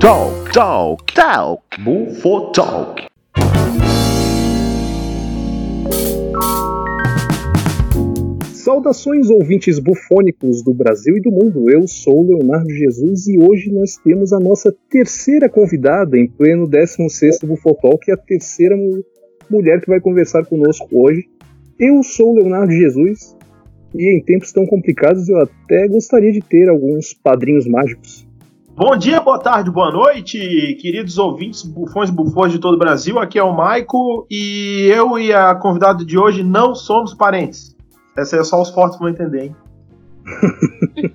Talk, talk, talk. Bufo Talk. Saudações ouvintes bufônicos do Brasil e do mundo. Eu sou Leonardo Jesus e hoje nós temos a nossa terceira convidada em pleno 16º Bufotalk, a terceira mulher que vai conversar conosco hoje. Eu sou Leonardo Jesus e em tempos tão complicados eu até gostaria de ter alguns padrinhos mágicos. Bom dia, boa tarde, boa noite, queridos ouvintes, bufões e bufões de todo o Brasil. Aqui é o Maico e eu e a convidada de hoje não somos parentes. Essa é só os fortes vão entender, hein?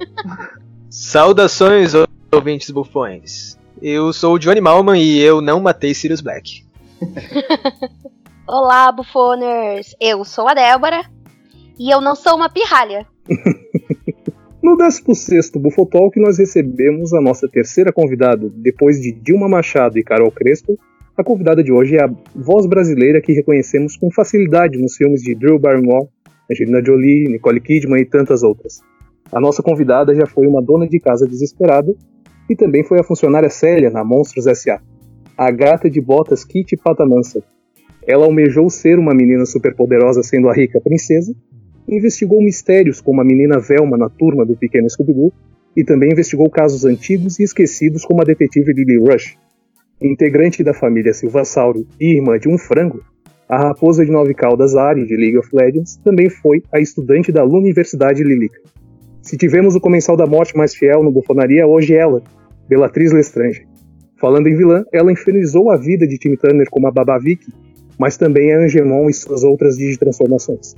Saudações, ouvintes bufões. Eu sou o Johnny Malman e eu não matei Sirius Black. Olá, bufoners! Eu sou a Débora e eu não sou uma pirralha. No 16 Bufotalk, nós recebemos a nossa terceira convidada. Depois de Dilma Machado e Carol Crespo, a convidada de hoje é a voz brasileira que reconhecemos com facilidade nos filmes de Drew Barrymore, Angelina Jolie, Nicole Kidman e tantas outras. A nossa convidada já foi uma dona de casa desesperada e também foi a funcionária Célia na Monstros S.A. A gata de botas Kitty Patamansa. Ela almejou ser uma menina superpoderosa sendo a rica princesa investigou mistérios como a menina Velma na turma do pequeno Scooby-Doo e também investigou casos antigos e esquecidos como a detetive Lily Rush. Integrante da família Silvassauro e irmã de um frango, a raposa de nove caudas Ari de League of Legends também foi a estudante da Universidade Lilica. Se tivemos o comensal da morte mais fiel no Bufonaria, hoje é ela, Bellatriz Lestrange. Falando em vilã, ela infernizou a vida de Tim Turner como a Baba Vicky, mas também a Angemon e suas outras digitransformações.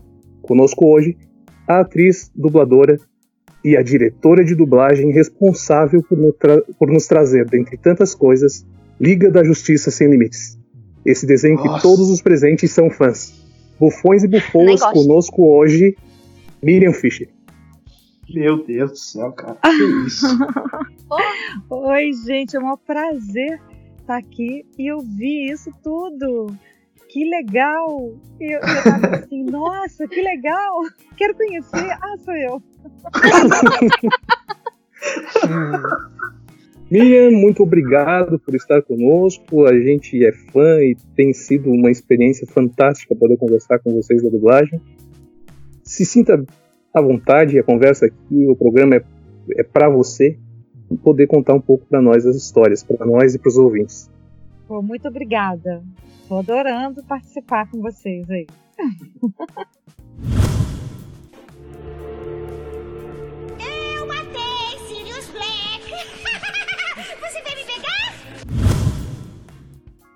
Conosco hoje, a atriz, dubladora e a diretora de dublagem responsável por, por, nos trazer, dentre tantas coisas, Liga da Justiça Sem Limites. Esse desenho Nossa. que todos os presentes são fãs. Bufões e bufoas conosco hoje, Miriam Fischer. Meu Deus do céu, cara. Que isso? Oi, gente, é um prazer estar aqui e ouvir isso tudo que legal! E eu, eu tava assim, nossa, que legal! Quero conhecer. Ah, sou eu. Miriam, muito obrigado por estar conosco. A gente é fã e tem sido uma experiência fantástica poder conversar com vocês da dublagem. Se sinta à vontade, a conversa aqui, o programa é, é para você poder contar um pouco para nós as histórias, para nós e para os ouvintes. Pô, muito obrigada. Tô adorando participar com vocês aí. Eu matei Sirius Black! Você veio me pegar?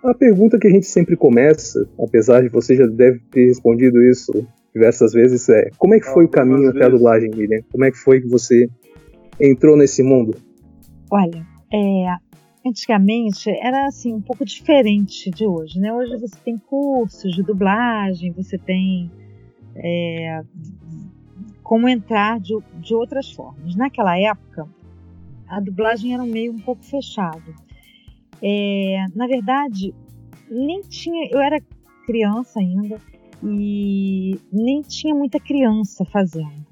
A pergunta que a gente sempre começa, apesar de você já deve ter respondido isso diversas vezes, é como é que foi o caminho até a dublagem, Miriam? Como é que foi que você entrou nesse mundo? Olha, é, antigamente era assim um pouco diferente de hoje, né? Hoje você tem cursos de dublagem, você tem é, como entrar de, de outras formas. Naquela época, a dublagem era um meio um pouco fechado. É, na verdade, nem tinha. Eu era criança ainda e nem tinha muita criança fazendo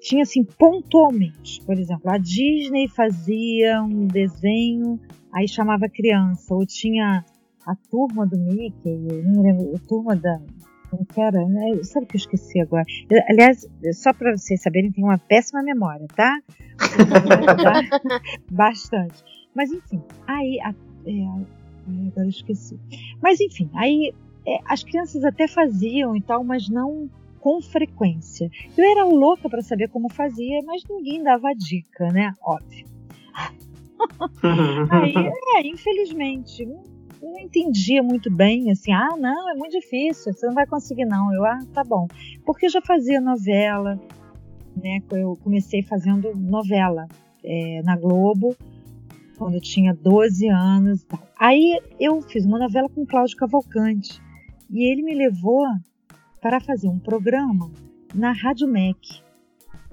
tinha assim pontualmente, por exemplo, a Disney fazia um desenho aí chamava criança, ou tinha a turma do Mickey, não lembro, a turma da. Como que era? Né? Sabe o que eu esqueci agora? Eu, aliás, só para vocês saberem, tem uma péssima memória, tá? Bastante. Mas enfim, aí. A, é, agora eu esqueci. Mas enfim, aí é, as crianças até faziam e tal, mas não com frequência. Eu era louca para saber como fazia, mas ninguém dava dica, né? Óbvio. Aí, é, infelizmente, não, não entendia muito bem, assim, ah, não, é muito difícil, você não vai conseguir não. Eu, ah, tá bom. Porque eu já fazia novela, né, eu comecei fazendo novela é, na Globo, quando eu tinha 12 anos. Aí eu fiz uma novela com Cláudio Cavalcante, e ele me levou para fazer um programa na Rádio MEC.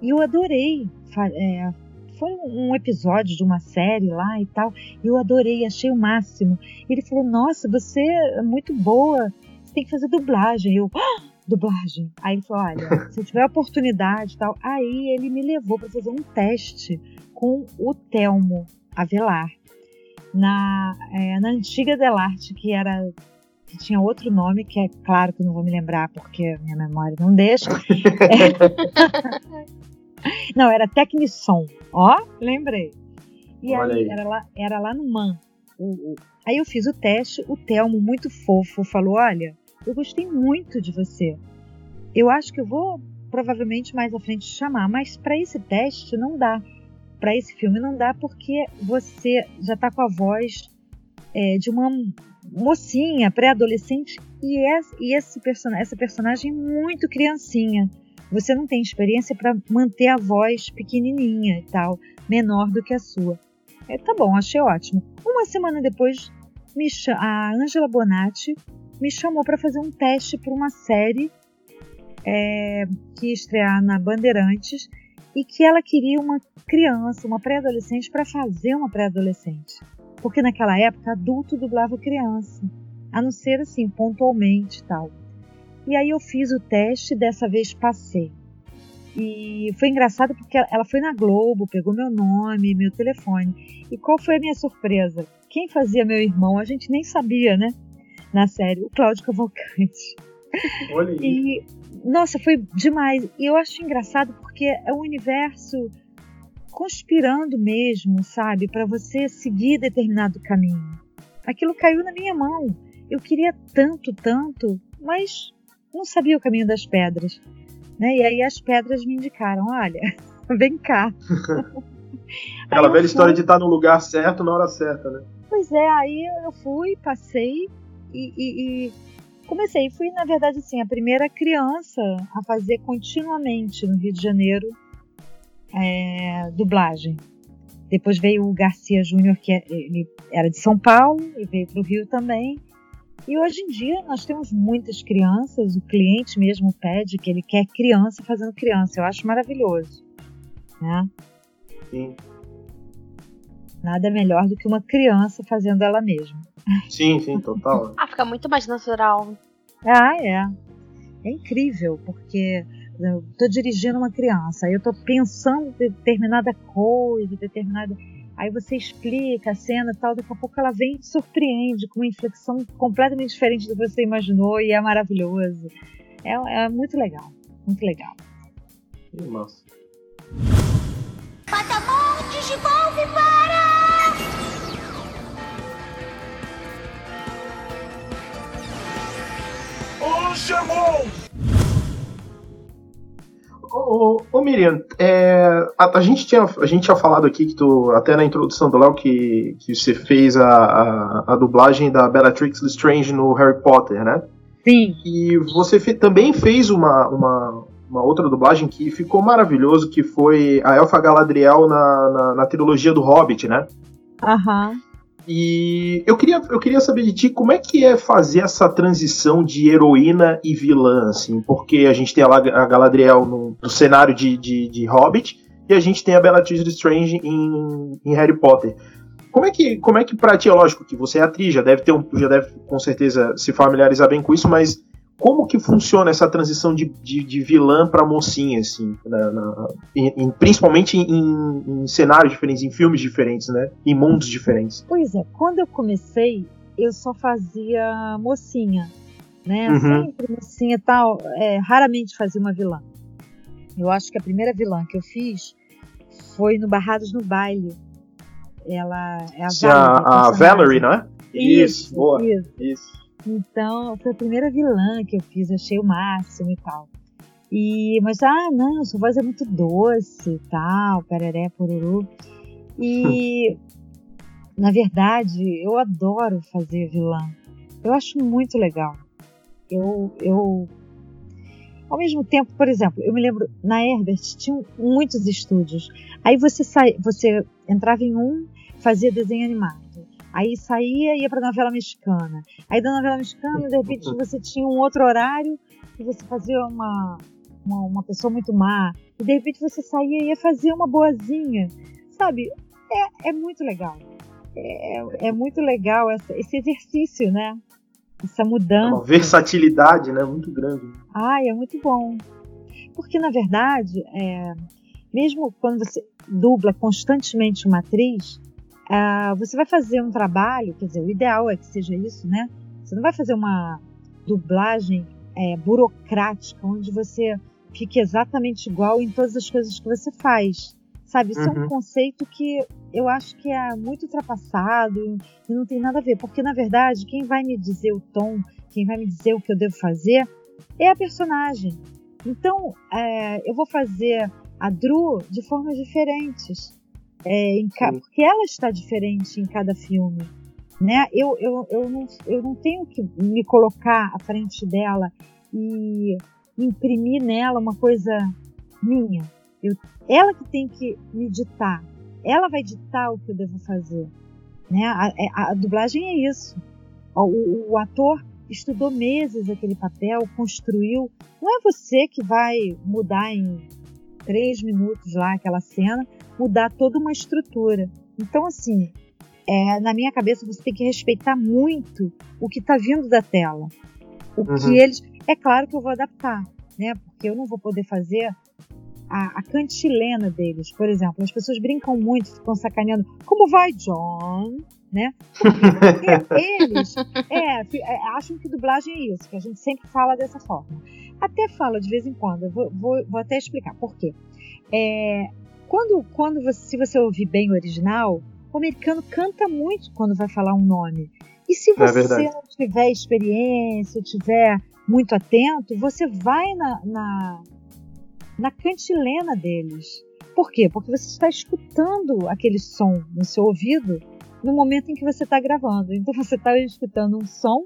E eu adorei é, foi um episódio de uma série lá e tal. E eu adorei, achei o máximo. Ele falou: Nossa, você é muito boa, você tem que fazer dublagem. Eu, ah, dublagem. Aí ele falou: Olha, se tiver oportunidade e tal. Aí ele me levou para fazer um teste com o Telmo Avelar. na, é, na antiga Delarte, que era que tinha outro nome, que é claro que eu não vou me lembrar porque minha memória não deixa. não, era Tecnisson, ó, lembrei. E Olha aí, aí. Era, lá, era lá no MAN. O- o- Aí eu fiz o teste, o Telmo, muito fofo, falou: Olha, eu gostei muito de você. Eu acho que eu vou provavelmente mais à frente te chamar, mas para esse teste não dá. Para esse filme não dá porque você já tá com a voz é, de uma mocinha, pré-adolescente, e, es- e esse person essa personagem é muito criancinha. Você não tem experiência para manter a voz pequenininha e tal, menor do que a sua. É, tá bom, achei ótimo. Uma semana depois, me a Angela Bonatti me chamou para fazer um teste para uma série é, que ia estrear na Bandeirantes e que ela queria uma criança, uma pré-adolescente, para fazer uma pré-adolescente. Porque naquela época, adulto dublava criança, a não ser assim, pontualmente tal. E aí eu fiz o teste, dessa vez passei. E foi engraçado porque ela foi na Globo, pegou meu nome, meu telefone. E qual foi a minha surpresa? Quem fazia meu irmão, a gente nem sabia, né? Na série, o Cláudio Cavalcante. Olha aí. E, nossa, foi demais. E eu acho engraçado porque é um universo conspirando mesmo, sabe? Para você seguir determinado caminho. Aquilo caiu na minha mão. Eu queria tanto, tanto, mas não sabia o caminho das pedras. Né? E aí as pedras me indicaram: olha, vem cá. Aquela velha história fui. de estar no lugar certo na hora certa, né? Pois é, aí eu fui, passei e, e- e comecei. Fui, na verdade, assim, a primeira criança a fazer continuamente no Rio de Janeiro é, dublagem. Depois veio o Garcia Júnior, que é- ele era de São Paulo e veio para o Rio também. E hoje em dia nós temos muitas crianças, o cliente mesmo pede que ele quer criança fazendo criança. Eu acho maravilhoso. Né? Sim, Nada melhor do que uma criança fazendo ela mesma. sim, sim total. Ah, fica muito mais natural. Ah, é. É incrível, porque eu tô dirigindo uma criança, aí eu tô pensando em determinada coisa, determinada. Aí você explica a cena e tal, daqui a pouco ela vem e te surpreende com uma inflexão completamente diferente do que você imaginou e é maravilhoso. É, é muito legal, muito legal. Que massa. Patamontes de Volve para! Ô, ô, ô, Miriam, é, a, a gente tinha, a gente tinha falado aqui que tu, até na introdução do Léo, que, que você fez a, a, a dublagem da Bellatrix Lestrange no Harry Potter, né? Sim. E você fe- também fez uma, uma, uma outra dublagem que ficou maravilhoso, que foi a Elfa Galadriel na, na, na trilogia do Hobbit, né? Aham. E eu queria, eu queria saber de ti como é que é fazer essa transição de heroína e vilã, assim, porque a gente tem a, La- a Galadriel no, no cenário de, de, de Hobbit e a gente tem a Bellatrix Lestrange em, em Harry Potter. Como é que, como é que pra ti, é lógico que você é atriz, já deve ter um, já deve com certeza se familiarizar bem com isso, mas como que funciona essa transição de, de, de vilã pra mocinha, assim, na- na- em- em- principalmente em, em cenários diferentes, em filmes diferentes, né, em mundos diferentes? Pois é, quando eu comecei, eu só fazia mocinha, né? Uhum. Sempre mocinha e tal. é, raramente fazia uma vilã. Eu acho que a primeira vilã que eu fiz foi no Barrados no Baile. Ela é a a, a. Valerie, não é? Isso, boa. isso. Isso. Então, foi a primeira vilã que eu fiz, achei o máximo e tal. E, mas, ah, não, sua voz é muito doce e tal, pereré, poruru. E, na verdade, eu adoro fazer vilã. Eu acho muito legal. Eu, eu, ao mesmo tempo, por exemplo, eu me lembro, na Herbert tinham muitos estúdios. Aí você, sai, você entrava em um, fazia desenho animado. Aí saía e ia pra novela mexicana. Aí da novela mexicana, de repente, você tinha um outro horário e você fazia uma, uma, uma pessoa muito má. E de repente você saía e ia fazer uma boazinha. Sabe? É, é muito legal. É, é muito legal essa, esse exercício, né? Essa É mudança. uma versatilidade, né? Muito grande. Ai, é muito bom. Porque, na verdade, é, mesmo quando você dubla constantemente uma atriz, ah, você vai fazer um trabalho, quer dizer, o ideal é que seja isso, né? Você não vai fazer uma dublagem é, burocrática, onde você fique exatamente igual em todas as coisas que você faz. Sabe, isso é um Uhum. conceito que eu acho que é muito ultrapassado e não tem nada a ver, porque na verdade quem vai me dizer o tom, quem vai me dizer o que eu devo fazer é a personagem. Então, é, eu vou fazer a Drew de formas diferentes, é, em ca- porque ela está diferente em cada filme. Né? Eu, eu, eu, não, eu não tenho que me colocar à frente dela e imprimir nela uma coisa minha. Eu, ela que tem que me ditar. Ela vai ditar o que eu devo fazer. Né? A, a- a dublagem é isso. O, o- o ator estudou meses aquele papel, construiu. Não é você que vai mudar em três minutos lá aquela cena, mudar toda uma estrutura. Então, assim, é, na minha cabeça você tem que respeitar muito o que está vindo da tela. O Uhum. que eles. É claro que eu vou adaptar, né? Porque eu não vou poder fazer a, a cantilena deles. Por exemplo, as pessoas brincam muito, ficam sacaneando. Como vai, John? Né? Porque eles é, é, acham que dublagem é isso, que a gente sempre fala dessa forma. Até fala de vez em quando, eu vou, vou, vou até explicar por quê. É, quando quando você, se você ouvir bem o original, o americano canta muito quando vai falar um nome. E se É você verdade. não tiver experiência, tiver muito atento, você vai na, na, na cantilena deles. Por quê? Porque você está escutando aquele som no seu ouvido no momento em que você está gravando. Então você está escutando um som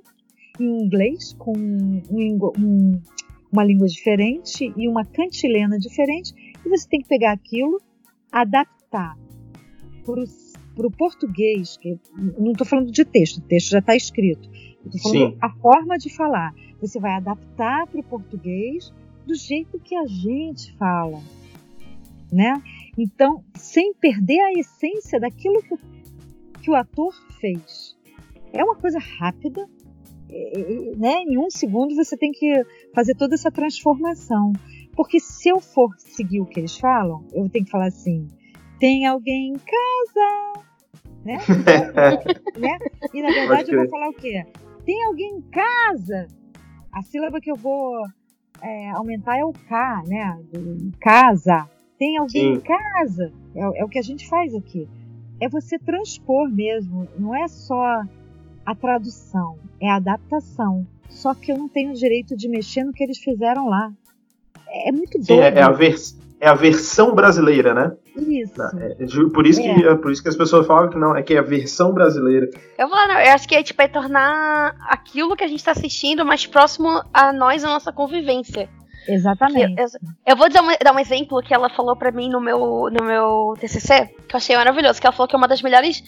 em inglês com um, um- uma língua diferente e uma cantilena diferente e você tem que pegar aquilo, adaptar para o português, que não estou falando de texto, o texto já está escrito. Estou falando Sim. a forma de falar. Você vai adaptar para o português do jeito que a gente fala, né? Então, sem perder a essência daquilo que o, que o ator fez. É uma coisa rápida, né? Em um segundo você tem que fazer toda essa transformação. Porque se eu for seguir o que eles falam, eu tenho que falar assim: tem alguém em casa, né? né? E na verdade eu vou falar o quê? Tem alguém em casa. A sílaba que eu vou é, aumentar é o K, né? Do casa. Tem alguém em Sim. casa. É, o- é o que a gente faz aqui. É você transpor mesmo. Não é só a tradução, é a adaptação. Só que eu não tenho o direito de mexer no que eles fizeram lá. É, é muito Sim, doido. é, é a vers- é a versão brasileira, né? Isso. É, ju- por, isso que, é por isso que as pessoas falam que não, é que é a versão brasileira. Eu vou lá, não, eu acho que é tipo é tornar aquilo que a gente tá assistindo mais próximo a nós, a nossa convivência. Que Exatamente. eu, eu vou dar um, dar um exemplo que ela falou pra mim no meu, no meu TCC, que eu achei maravilhoso, que ela falou que é uma das melhores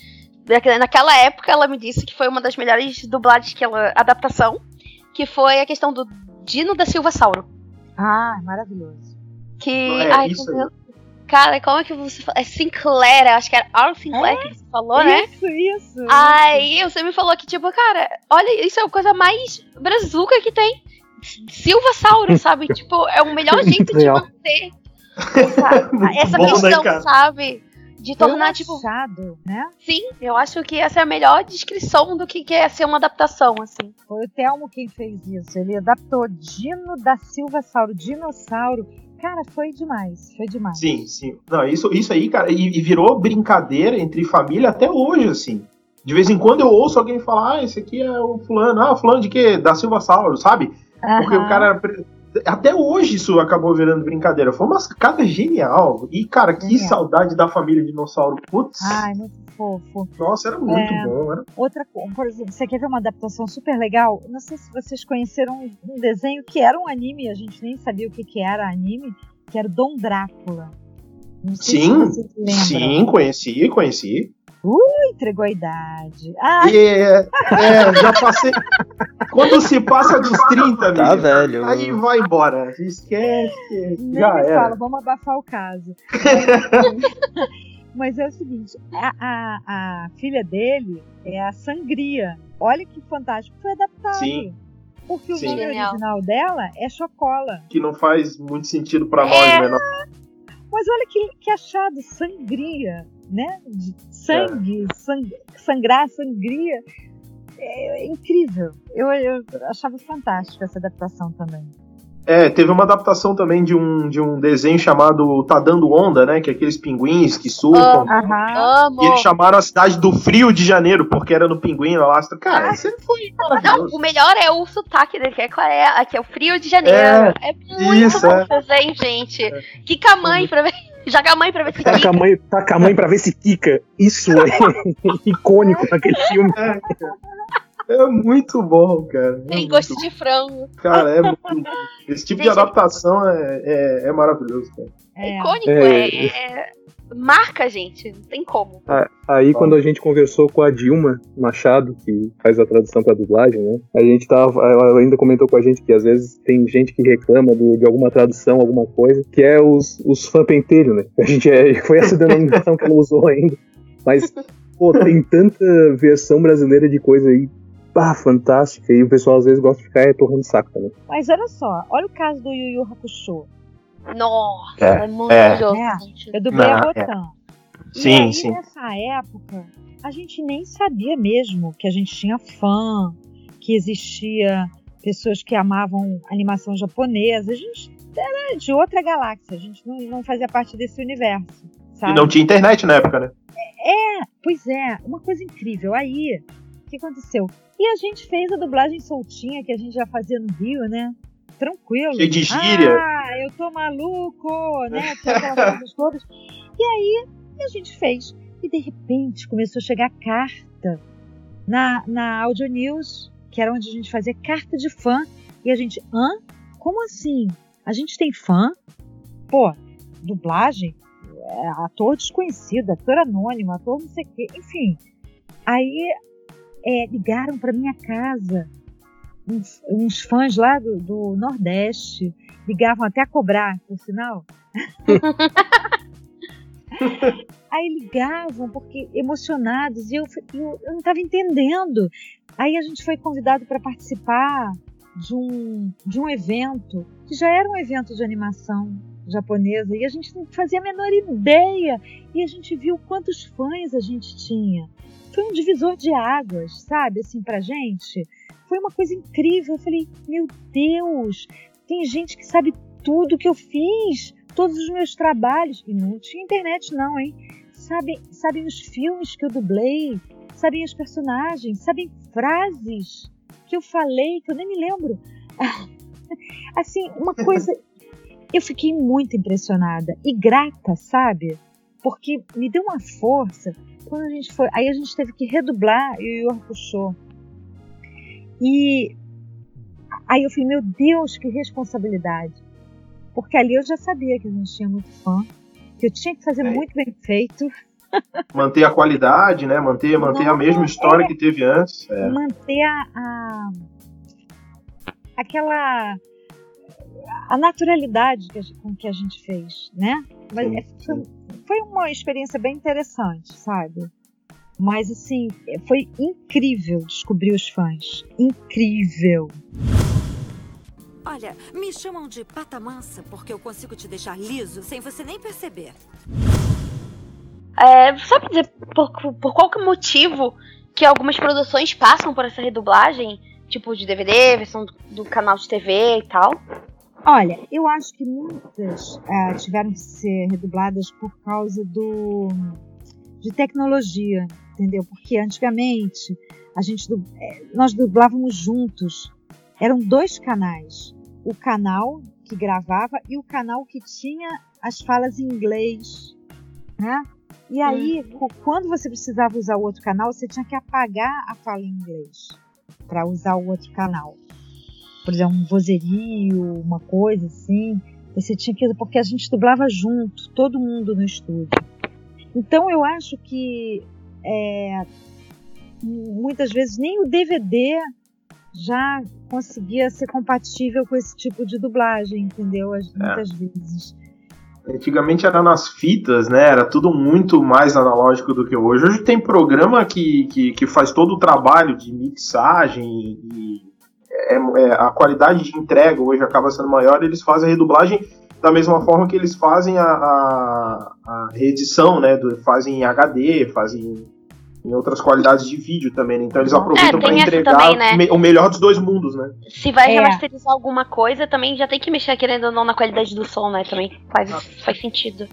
naquela época ela me disse que foi uma das melhores dublagens que ela adaptação, que foi a questão do Dino da Silva Sauro, Ah, maravilhoso. que É, ai, isso como eu- cara, como é que você fala? É Sinclair, eu acho que era Arl Sinclair que você falou, né? Isso, isso. Aí você me falou que, tipo, cara, olha, isso é a coisa mais brazuca que tem. Silva Sauro, sabe? tipo, é o melhor jeito de manter essa, essa bom, né, questão, cara? sabe? De Foi um tornar, tipo, né? sim, eu acho que essa é a melhor descrição do que é ser uma adaptação, assim. Foi o Telmo quem fez isso. Ele adaptou Dino da Silva Sauro, dinossauro. Cara, foi demais. Foi demais. Sim, sim. Não, isso, isso aí, cara, e, e virou brincadeira entre família até hoje, assim. De vez em quando eu ouço alguém falar, ah, esse aqui é o fulano. Ah, fulano de quê? Da Silva Sauro, sabe? Porque Aham. o cara. Até hoje isso acabou virando brincadeira. Foi uma sacada genial. E, cara, que Genial. saudade da família dinossauro. Putz. Ai, muito fofo. Nossa, era muito É. bom. Era... Outra coisa, por exemplo, você quer ver uma adaptação super legal? Não sei se vocês conheceram um, desenho que era um anime, a gente nem sabia o que, que era anime, que era o Dom Drácula. Sim. Sim, conheci, conheci. Entregou a idade. Ah, é, é, já passei. Quando se passa dos 30, Tá amigo, velho. aí vai embora. Esquece. nem Já me era. fala, vamos abafar o caso. Mas é o seguinte, a, a, a filha dele é a Sangria. Olha que fantástico, foi adaptado. Sim. Porque o Sim. nome Genial. original dela é Chocola. Que não faz muito sentido pra nós, É. menor. Mas olha que, que achado, sangria. Né? De sangue, sang, sangrar, sangria. É, é incrível. Eu, eu achava fantástico essa adaptação também. É, teve uma adaptação também de um, de um desenho chamado Tá Dando Onda, né? Que é aqueles pinguins que surfam. Aham. Amo. E eles chamaram a cidade do Frio de Janeiro, porque era no pinguim lá. Cara, isso foi Não, o melhor é o sotaque dele, que é, qual é, aqui é o Frio de Janeiro. É, É, muito isso, bom é. desenho, gente. Kika a mãe pra ver. Joga a mãe pra ver se Taca a fica. mãe, taca a mãe pra ver se quica. Isso é icônico naquele filme. É muito bom, cara. É Tem muito gosto de frango. Cara, é muito bom. Esse tipo de adaptação é, é, é maravilhoso, cara. É. Icônico, É. é, é- Marca, gente. Não tem como. Aí quando a gente conversou com a Dilma Machado, que faz a tradução pra dublagem, né? A gente tava. Ela ainda comentou com a gente que às vezes tem gente que reclama do- de alguma tradução, alguma coisa, que é os, os fã pentelho, né? A gente é, foi essa denominação que ela usou ainda. Mas, pô, tem tanta versão brasileira de coisa aí. Pá, fantástica. E o pessoal às vezes gosta de ficar é, torrando saco também. Mas olha só, olha o caso do Yu Yu Hakusho. Nossa, É, é, muito é. maravilhoso, É. dublei Não, a é. E Sim, aí, sim. nessa época, a gente nem sabia mesmo que a gente tinha fã, que existia pessoas que amavam animação japonesa. A gente era de outra galáxia, a gente não, não fazia parte desse universo. E Sabe? não tinha internet na época, né? Pois é, uma coisa incrível. Aí, que aconteceu? E a gente fez a dublagem soltinha que a gente já fazia no Rio, né? Tranquilo. Cheio de gíria. Ah, eu tô maluco, né? Todas. E aí, a gente fez. E de repente começou a chegar carta na, na Audio News, que era onde a gente fazia carta de fã. E a gente, hã? Como assim? A gente tem fã? Pô, dublagem? É, ator desconhecido, ator anônimo, ator não sei o quê, enfim. Aí é, ligaram para minha casa uns, uns fãs lá do, do Nordeste, ligavam até a cobrar, por sinal. Aí ligavam porque emocionados e eu, eu, eu não estava entendendo. Aí a gente foi convidado para participar de um, de um evento que já era um evento de animação japonesa e a gente não fazia a menor ideia e a gente viu quantos fãs a gente tinha. Foi um divisor de águas, sabe, assim, pra gente. Foi uma coisa incrível. Eu falei, meu Deus, tem gente que sabe tudo que eu fiz, todos os meus trabalhos. E não tinha internet, não, hein? Sabem, sabem os filmes que eu dublei, sabem os personagens, sabem frases que eu falei, que eu nem me lembro. Assim, uma coisa. Eu fiquei muito impressionada e grata, sabe? Porque me deu uma força quando a gente foi. Aí a gente teve que redublar e o Yu puxou. E aí eu falei, meu Deus, que responsabilidade. Porque ali eu já sabia que a gente tinha muito fã, que eu tinha que fazer É. muito bem feito, Manter a qualidade, né? Manter, manter a Não, mesma história que teve antes. É. manter a, a- aquela a naturalidade que a com que a gente fez, né? Mas Sim, é- foi uma experiência bem interessante, sabe? Mas assim, é, foi incrível descobrir os fãs. Incrível. Olha, me chamam de pata mansa porque eu consigo te deixar liso sem você nem perceber. É, sabe dizer por, por qual que é motivo que algumas produções passam por essa redublagem? Tipo de DVD, versão do, do canal de TV e tal? Olha, eu acho que muitas ah, tiveram que ser redubladas por causa do de tecnologia, entendeu? Porque antigamente a gente eh, nós dublávamos juntos. Eram dois canais, o canal que gravava e o canal que tinha as falas em inglês, né? E aí, cu- quando você precisava usar o outro canal, você tinha que apagar a fala em inglês para usar o outro canal por exemplo, um vozerio, uma coisa assim, você tinha que. Porque a gente dublava junto, todo mundo no estúdio. Então eu acho que é, muitas vezes nem o DVD já conseguia ser compatível com esse tipo de dublagem, entendeu? As- Muitas vezes. Antigamente era nas fitas, né? Era tudo muito mais analógico do que hoje. Hoje tem programa que, que, que faz todo o trabalho de mixagem e é- é, a qualidade de entrega hoje acaba sendo maior. Eles fazem a redublagem da mesma forma que eles fazem a, a, a reedição, né? Do, fazem em HD, fazem em outras qualidades de vídeo também, né? Então eles aproveitam É, para entregar também, né? me- o melhor dos dois mundos, né? Se vai É. remasterizar alguma coisa, também já tem que mexer, querendo ou não, na qualidade do som, né? Também faz, faz sentido.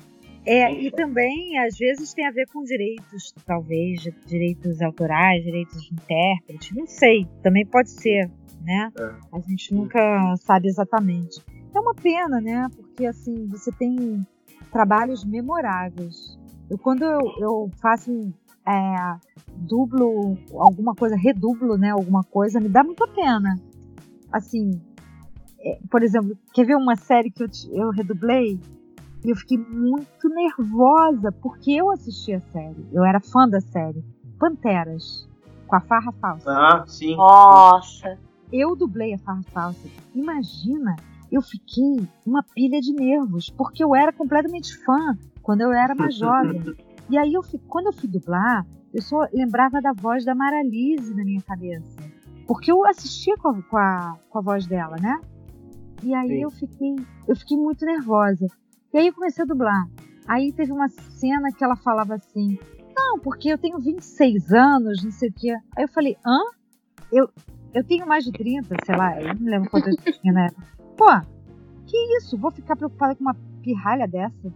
É, e também, às vezes, tem a ver com direitos, talvez, direitos autorais, direitos de intérprete, não sei, também pode ser, né? É. A gente nunca sabe exatamente. É uma pena, né? Porque, assim, você tem trabalhos memoráveis. Eu, quando eu, eu faço é, dublo alguma coisa, redublo, né? Alguma coisa, me dá muita pena. Assim, é, por exemplo, quer ver uma série que eu, eu redublei? Eu fiquei muito nervosa porque eu assisti a série. Eu era fã da série. Panteras, com a Farra Falsa. Ah, sim. Nossa. Eu dublei a Farra Falsa. Imagina, eu fiquei uma pilha de nervos, porque eu era completamente fã quando eu era mais jovem. E aí, eu fi- quando eu fui dublar, eu só lembrava da voz da Maralise na minha cabeça. Porque eu assistia com a, com a, com a voz dela, né? E aí Sim. eu fiquei, eu fiquei muito nervosa. E aí eu comecei a dublar. Aí teve uma cena que ela falava assim: Não, porque eu tenho 26 anos, não sei o quê. Aí eu falei: Hã? Eu, eu tenho mais de 30, sei lá, eu não lembro quanto eu tinha época. Pô, que isso? Vou ficar preocupada com uma pirralha dessa?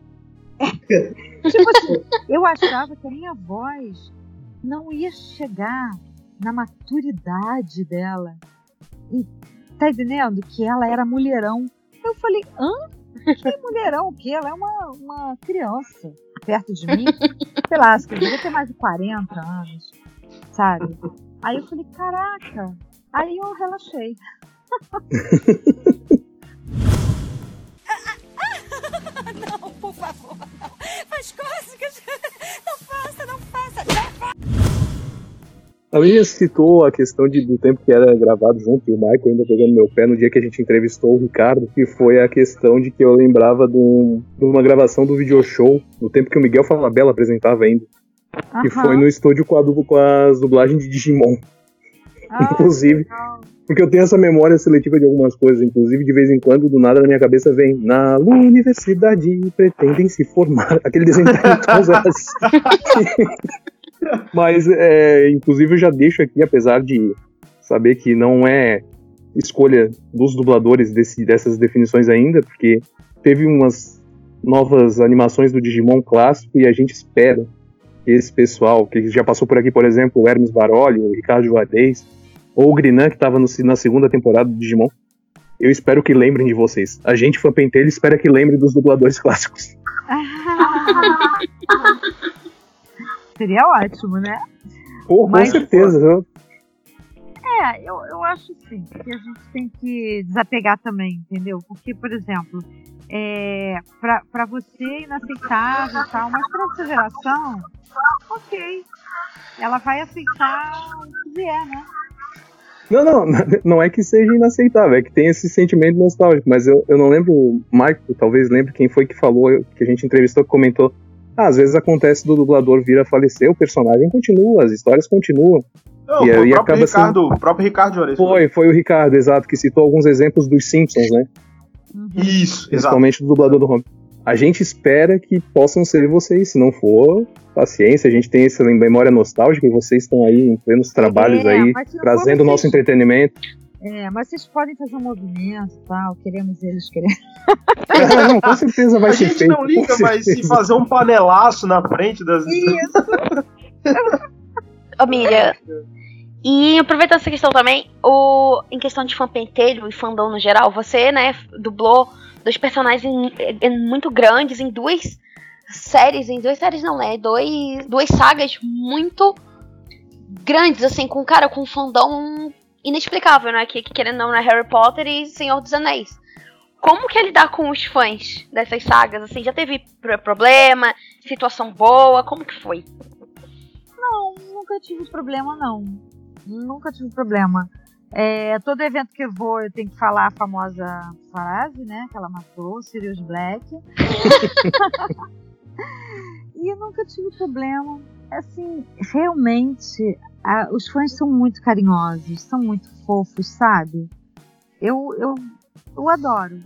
tipo assim, eu achava que a minha voz não ia chegar na maturidade dela. E tá entendendo? Que ela era mulherão. Eu falei, hã? Que mulherão o quê? Ela é uma, uma criança perto de mim. Sei lá, acho que eu devia ter mais de 40 anos, sabe? Aí eu falei, caraca. Aí eu relaxei. Não, por favor, não. Faz cócegas. Não faça, não faça. Não A Miriam citou a questão de- do tempo que era gravado junto, e o Michael ainda pegando meu pé no dia que a gente entrevistou o Ricardo, que foi a questão de que eu lembrava de, um- de uma gravação do video show, no tempo que o Miguel Falabella apresentava ainda, que foi no estúdio com, a, com as dublagens de Digimon, Ah, inclusive. legal. Porque eu tenho essa memória seletiva de algumas coisas, inclusive de vez em quando, do nada na minha cabeça vem na universidade pretendem se formar. Aquele desenho de. Mas, é, inclusive, eu já deixo aqui, apesar de saber que não é escolha dos dubladores desse- dessas definições ainda, porque teve umas novas animações do Digimon clássico e a gente espera que esse pessoal, que já passou por aqui, por exemplo, o Hermes Baroli, o Ricardo Juarez, ou o Grinan, que estava na segunda temporada do Digimon, eu espero que lembrem de vocês. A gente, fã pentelho, espera que lembre dos dubladores clássicos. Seria ótimo, né? Pô, com Mas- certeza. viu? É, eu, eu acho sim, que a gente tem que desapegar também, entendeu? Porque, por exemplo, é, pra, pra você é inaceitável e tal, mas pra essa geração, ok. Ela vai aceitar o que vier, né? Não, não, não é que seja inaceitável, é que tem esse sentimento nostálgico, mas eu, eu não lembro, o Marco talvez lembre quem foi que falou, que a gente entrevistou, que comentou, ah, às vezes acontece do dublador vir a falecer, o personagem continua, as histórias continuam. Não, E foi aí o próprio acaba Ricardo, o próprio Ricardo Juarez. Foi, foi o Ricardo, exato, que citou alguns exemplos dos Simpsons, né? Uhum. Isso, exato. Principalmente do dublador do Home. A gente espera que possam ser vocês, se não for, paciência, a gente tem essa memória nostálgica e vocês estão aí em plenos trabalhos É, aí, trazendo o nosso vocês- entretenimento. É, mas vocês podem fazer um movimento e tal, queremos eles, queremos. Não, com certeza vai A ser gente feito. não liga, mas se fazer um panelaço na frente das. Ô, Miriam. E aproveitando essa questão também, o, em questão de fã pentelho e fandom no geral, você, né, dublou dois personagens muito grandes em duas séries, em duas séries não, né? Dois, duas sagas muito grandes, assim, com, cara, com um fandom inexplicável, né? Que, que querendo não, é Harry Potter e Senhor dos Anéis. Como que é lidar com os fãs dessas sagas? Assim, já teve pro- problema, situação boa? Como que foi? Não, nunca tive problema, não. Nunca tive problema. É, todo evento que eu vou, eu tenho que falar a famosa frase, né? Que ela matou, Sirius Black. e eu nunca tive problema. Assim, realmente, a- os fãs são muito carinhosos, são muito fofos, sabe? Eu, eu, eu adoro.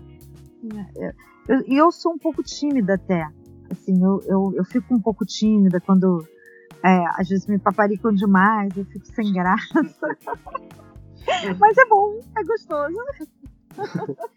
É, eu- E eu, sou um pouco tímida até. Assim, eu, eu, eu fico um pouco tímida quando é, às vezes me paparicam demais, eu fico sem graça. Mas é bom, é gostoso.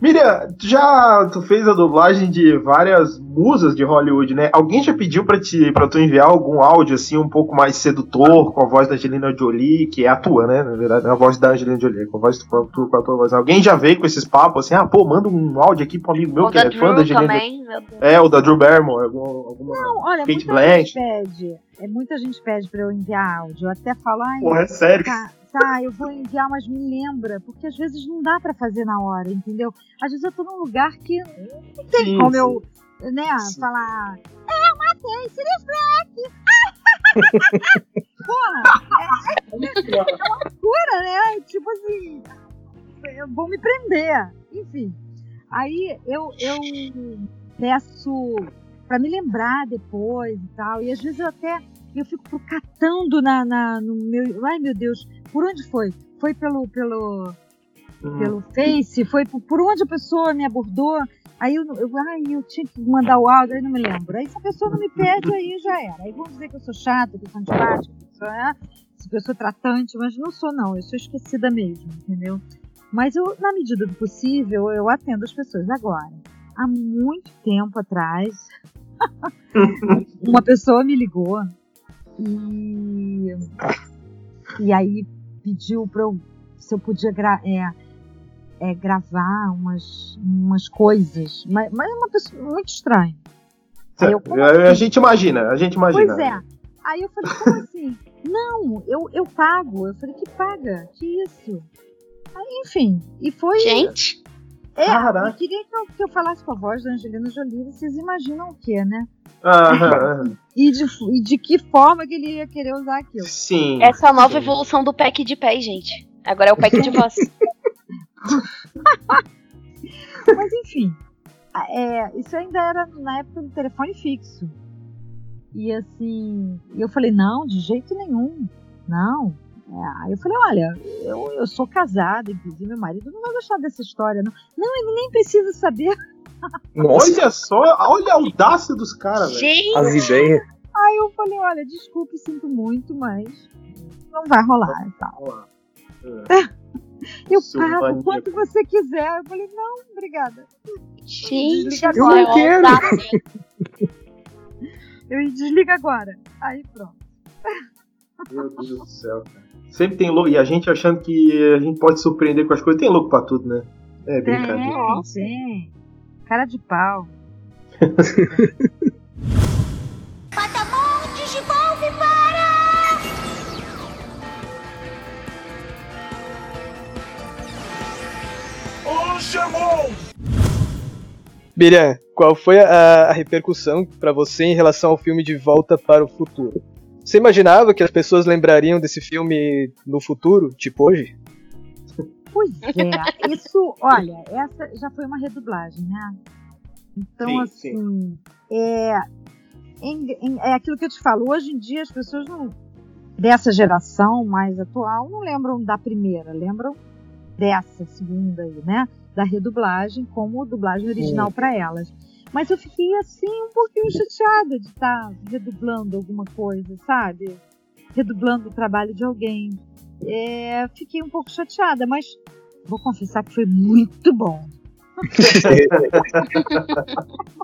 Miriam, tu já tu fez a dublagem de várias musas de Hollywood, né? Alguém já pediu pra, te, pra tu enviar algum áudio assim um pouco mais sedutor, com a voz da Angelina Jolie, que é a tua, né? Na verdade, é a voz da Angelina Jolie, com a voz com a tua, com a tua voz. Alguém já veio com esses papos assim, ah, pô, manda um áudio aqui pro amigo meu O que é fã da Drew Angelina também. É, o da Drew Barrymore, algum, alguma. Não, olha, Kate muita Blanchett. gente pede. É, muita gente pede pra eu enviar áudio. Eu até falo, ai, Porra, é sério. tá, tá, eu vou enviar, mas me lembra, porque às vezes não dá pra fazer na hora, entendeu? Às vezes eu tô num lugar que não tem Sim, como sim. eu, né, Sim. falar, é, eu matei, Sirius Black! Porra, é, é uma loucura, né? Tipo assim, eu vou me prender. Enfim, aí eu, eu peço pra me lembrar depois e tal, e às vezes eu até eu fico catando na, na- no meu. Ai meu Deus, por onde foi? Foi pelo, pelo, Hum. pelo Face? Foi por, por onde a pessoa me abordou? Aí eu, eu, ai, eu tinha que mandar o áudio, aí não me lembro. Aí se a pessoa não me pede, aí já era. Aí vão dizer que eu sou chata, que eu sou antipática, que eu sou, né? que eu sou tratante, mas não sou não, eu sou esquecida mesmo, entendeu? Mas eu, na medida do possível, eu atendo as pessoas. Agora, há muito tempo atrás, uma pessoa me ligou e, e aí pediu para eu se eu podia gra- é, é, gravar umas, umas coisas, mas, mas é uma pessoa muito estranha. Aí eu, como A, assim? gente imagina, a gente imagina. Pois é. Aí eu falei, como assim? Não, eu, eu pago. Eu falei, que paga? Que isso? Aí, enfim, e foi. Gente, É, Caraca. eu queria que eu, que eu falasse com a voz da Angelina Jolie, vocês imaginam o quê, né? Aham, aham. E de, e de que forma que ele ia querer usar aquilo. Sim. essa é nova sim. evolução do pack de pé, gente. Agora é o pack de voz. Mas enfim, é, isso ainda era na época do telefone fixo. E assim, eu falei, não, de jeito nenhum. Não. É, aí eu falei, olha, eu, eu sou casada, inclusive meu marido não vai gostar dessa história, não. Não, ele nem precisa saber. Olha só, olha a audácia dos caras, velho. Gente, as ideias. Aí eu falei, olha, desculpe, sinto muito, mas não vai rolar e tal. Olha lá. Eu pago maníaco. quanto você quiser. Eu falei, não, obrigada. gente, Desliga agora. céu, quero. tá? Eu desliga agora. Aí pronto. Meu Deus do céu, cara. Sempre tem louco. E a gente achando que a gente pode surpreender com as coisas. Tem louco pra tudo, né? É brincadeira. Tem, tem. Cara de pau. Patamon, Digivolve para! Miriam, qual foi a, a repercussão pra você em relação ao filme De Volta para o Futuro? Você imaginava que as pessoas lembrariam desse filme no futuro, tipo hoje? Pois é, isso, olha, essa já foi uma redublagem, né? Então, Sim, assim, É, em- em- é aquilo que eu te falo, hoje em dia as pessoas não, dessa geração mais atual não lembram da primeira, lembram dessa segunda aí, né? Da redublagem como dublagem original para elas. Mas eu fiquei assim um pouquinho chateada de estar redublando alguma coisa, sabe? Redublando o trabalho de alguém. É, fiquei um pouco chateada, mas vou confessar que foi muito bom.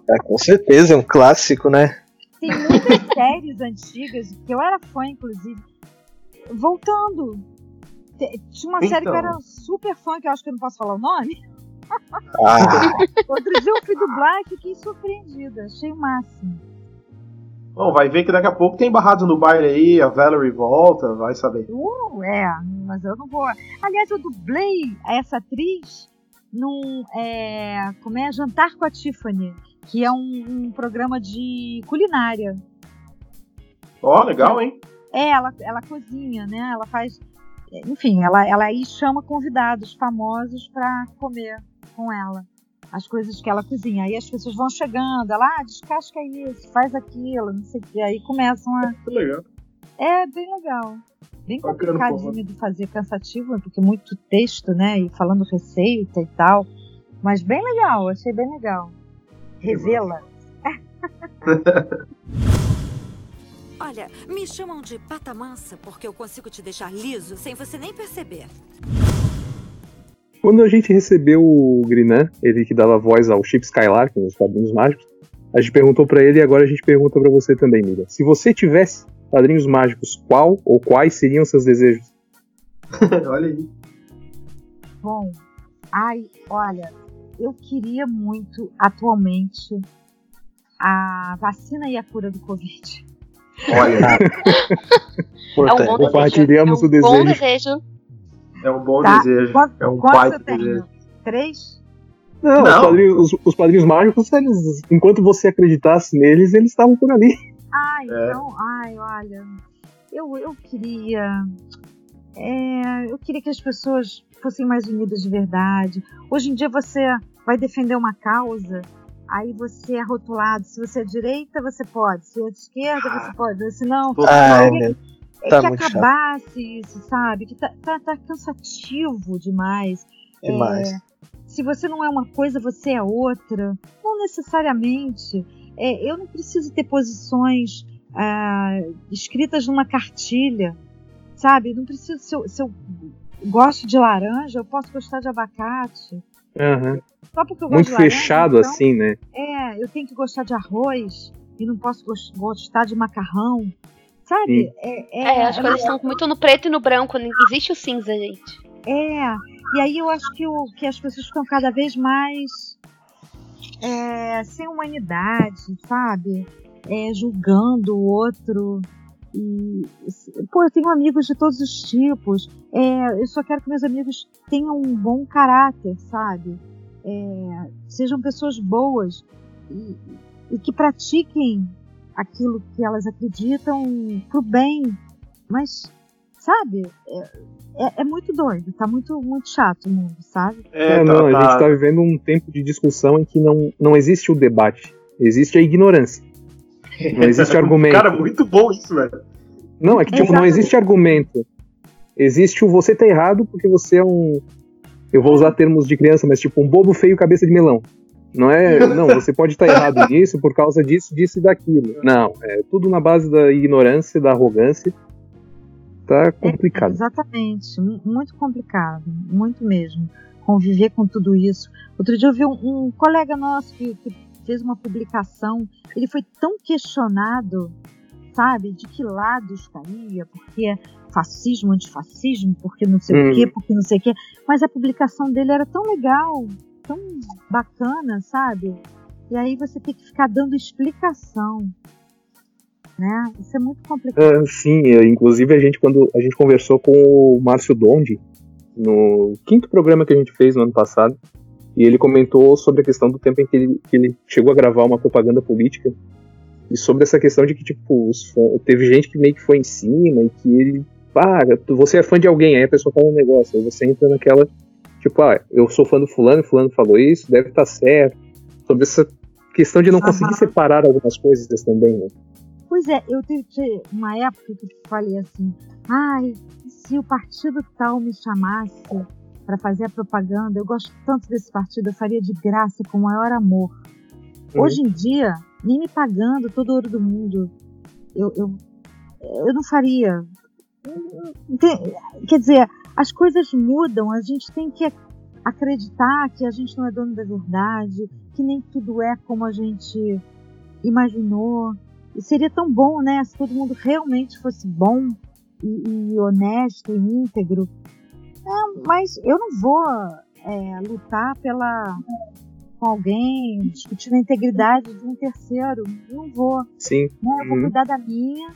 É, com certeza, é um clássico, né? Tem muitas séries antigas que eu era fã, inclusive. Voltando. Tinha uma série que eu Então. era super fã, que eu acho que eu não posso falar o nome. Ah, Outro dia eu fui dublar e fiquei surpreendida. Achei o máximo. Bom, vai ver que daqui a pouco tem barrado no baile aí, a Valerie volta, vai saber. Uh, é, mas eu não vou. Aliás, eu dublei essa atriz num. É, como é? Jantar com a Tiffany, que é um, um programa de culinária. Ó, legal, hein? É, ela, ela cozinha, né? Ela faz. Enfim, ela, ela aí chama convidados famosos pra comer com ela. as coisas que ela cozinha. Aí as pessoas vão chegando, ela, ah, descasca isso, faz aquilo, não sei o que. Aí começam a. Que legal. É bem legal. Bem complicadinho de fazer, cansativo, porque muito texto, né? E falando receita e tal. Mas bem legal, achei bem legal. Revela. Olha, me chamam de pata mansa porque eu consigo te deixar liso sem você nem perceber. Quando a gente recebeu o Grinan, ele que dava voz ao Chip Skylark nos quadrinhos mágicos, a gente perguntou pra ele e agora a gente pergunta pra você também, Miriam. Se você tivesse quadrinhos mágicos, qual ou quais seriam seus desejos? Olha aí. Bom, ai, olha, eu queria muito atualmente a vacina e a cura do Covid. Olha, É um bom desejo. Compartilhamos é o um bom desejo. É um bom Tá. desejo. Quantos, É um baita desejo. Três? Não, Não. Os, quadrinhos, os- os quadrinhos mágicos, eles, enquanto você acreditasse neles, eles estavam por ali. Ai, É. então, ai, olha, eu, eu queria. é, eu queria que as pessoas fossem mais unidas de verdade. Hoje em dia você vai defender uma causa, aí você é rotulado. Se você é direita, você pode. Se é de esquerda, você pode. Se não, queria é tá que muito chato. acabasse isso, sabe? Que tá, tá, tá cansativo demais. Demais. É, se você não é uma coisa, você é outra. Não necessariamente. É, eu não preciso ter posições ah, escritas numa cartilha, sabe? Não preciso. Se eu, se eu gosto de laranja, eu posso gostar de abacate. Aham. Só porque eu gosto Muito de laranja, fechado então, assim, né? É, eu tenho que gostar de arroz e não posso gos- gostar de macarrão. Sabe? É, É, as coisas estão muito no preto e no branco, não existe o cinza, gente. É, e aí eu acho que, o, que as pessoas ficam cada vez mais é, sem humanidade, sabe? É, julgando o outro. E, pô, eu tenho amigos de todos os tipos. É, eu só quero que meus amigos tenham um bom caráter, sabe? É, sejam pessoas boas e, e que pratiquem aquilo que elas acreditam pro bem. Mas, sabe? É, é muito doido, tá muito, muito chato o mundo, sabe? É, É, tá, não, a tá- gente tá vivendo um tempo de discussão em que não, não existe o debate, existe a ignorância. Não existe argumento. Cara, muito bom isso, velho. Não, é que tipo, não existe argumento. Existe o você tá errado porque você é um. Eu vou usar termos de criança, mas tipo, um bobo feio cabeça de melão. Não é. Não, você pode estar errado nisso por causa disso, disso e daquilo. Não, é tudo na base da ignorância, da arrogância. Tá complicado. Exatamente, mu- muito complicado, muito mesmo. Conviver com tudo isso. Outro dia eu vi um, um colega nosso que, que fez uma publicação, ele foi tão questionado, sabe, de que lado estaria, porque é fascismo, antifascismo, porque não sei Hum. o quê, porque não sei o quê. Mas a publicação dele era tão legal, tão bacana, sabe? E aí você tem que ficar dando explicação. Né? Isso é muito complicado. É, sim, inclusive a gente, quando a gente conversou com o Márcio Dondi, no quinto programa que a gente fez no ano passado, e ele comentou sobre a questão do tempo em que ele, que ele chegou a gravar uma propaganda política, e sobre essa questão de que, tipo, os teve gente que meio que foi em cima, e que ele, ah, você é fã de alguém, aí a pessoa fala um negócio, aí você entra naquela, tipo, ah, eu sou fã do fulano, fulano falou isso, deve estar certo, sobre essa questão de não conseguir separar algumas coisas também, né? Pois é, eu tive uma época que eu falei assim, ai, se o partido tal me chamasse para fazer a propaganda, eu gosto tanto desse partido, eu faria de graça, com o maior amor. Uhum. Hoje em dia, nem me pagando todo o ouro do mundo, eu, eu, eu não faria. Quer dizer, as coisas mudam, a gente tem que acreditar que a gente não é dono da verdade, que nem tudo é como a gente imaginou. E seria tão bom, né, se todo mundo realmente fosse bom e, e honesto e íntegro. É, mas eu não vou é, lutar pela com alguém, discutir a integridade de um terceiro. Não vou. Sim. Né? Eu vou Uhum. cuidar da minha,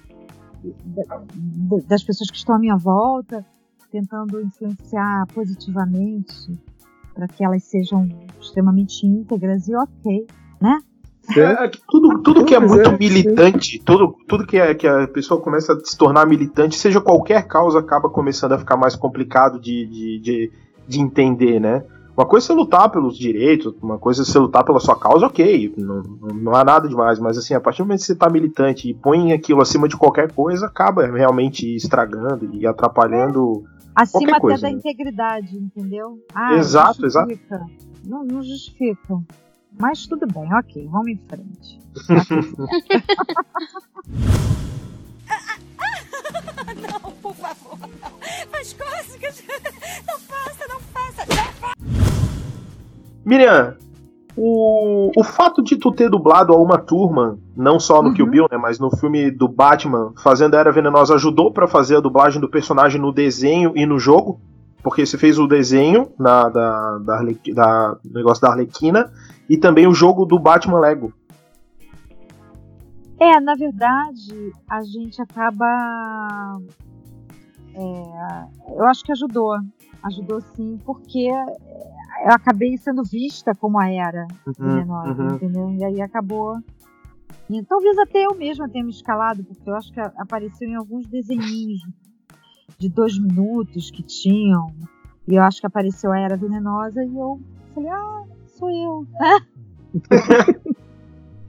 da- da- das pessoas que estão à minha volta, tentando influenciar positivamente para que elas sejam extremamente íntegras e ok, né? É, é que tudo, tudo que é muito é, militante, tudo, tudo que, é, que a pessoa começa a se tornar militante, seja qualquer causa, acaba começando a ficar mais complicado de, de, de, de entender, né? Uma coisa é você lutar pelos direitos, uma coisa é você lutar pela sua causa, ok, não, não, há nada demais, mas assim, a partir do momento que você tá militante e põe aquilo acima de qualquer coisa, acaba realmente estragando e atrapalhando. Acima Qualquer até coisa, da né? integridade, entendeu? Ah, Exato, não justifica. Não, não justifica. Mas tudo bem, ok, vamos em frente. Não, por favor, não. Faz cócegas. Não faça, não faça, não faça. Miriam, o, o fato de tu ter dublado a Uma Turma, não só no Kill Bill, né, mas no filme do Batman, fazendo a Era Venenosa, ajudou pra fazer a dublagem do personagem no desenho e no jogo? Porque você fez o desenho na, da, da, da- do negócio da Arlequina e também o jogo do Batman Lego. É, na verdade, a gente acaba. é, eu acho que ajudou. Ajudou sim, porque eu acabei sendo vista como a era venenosa, uhum. entendeu? E aí acabou. E talvez até eu mesma tenha me escalado, porque eu acho que apareceu em alguns desenhinhos de dois minutos que tinham. E eu acho que apareceu a Era Venenosa e eu falei, ah, sou eu.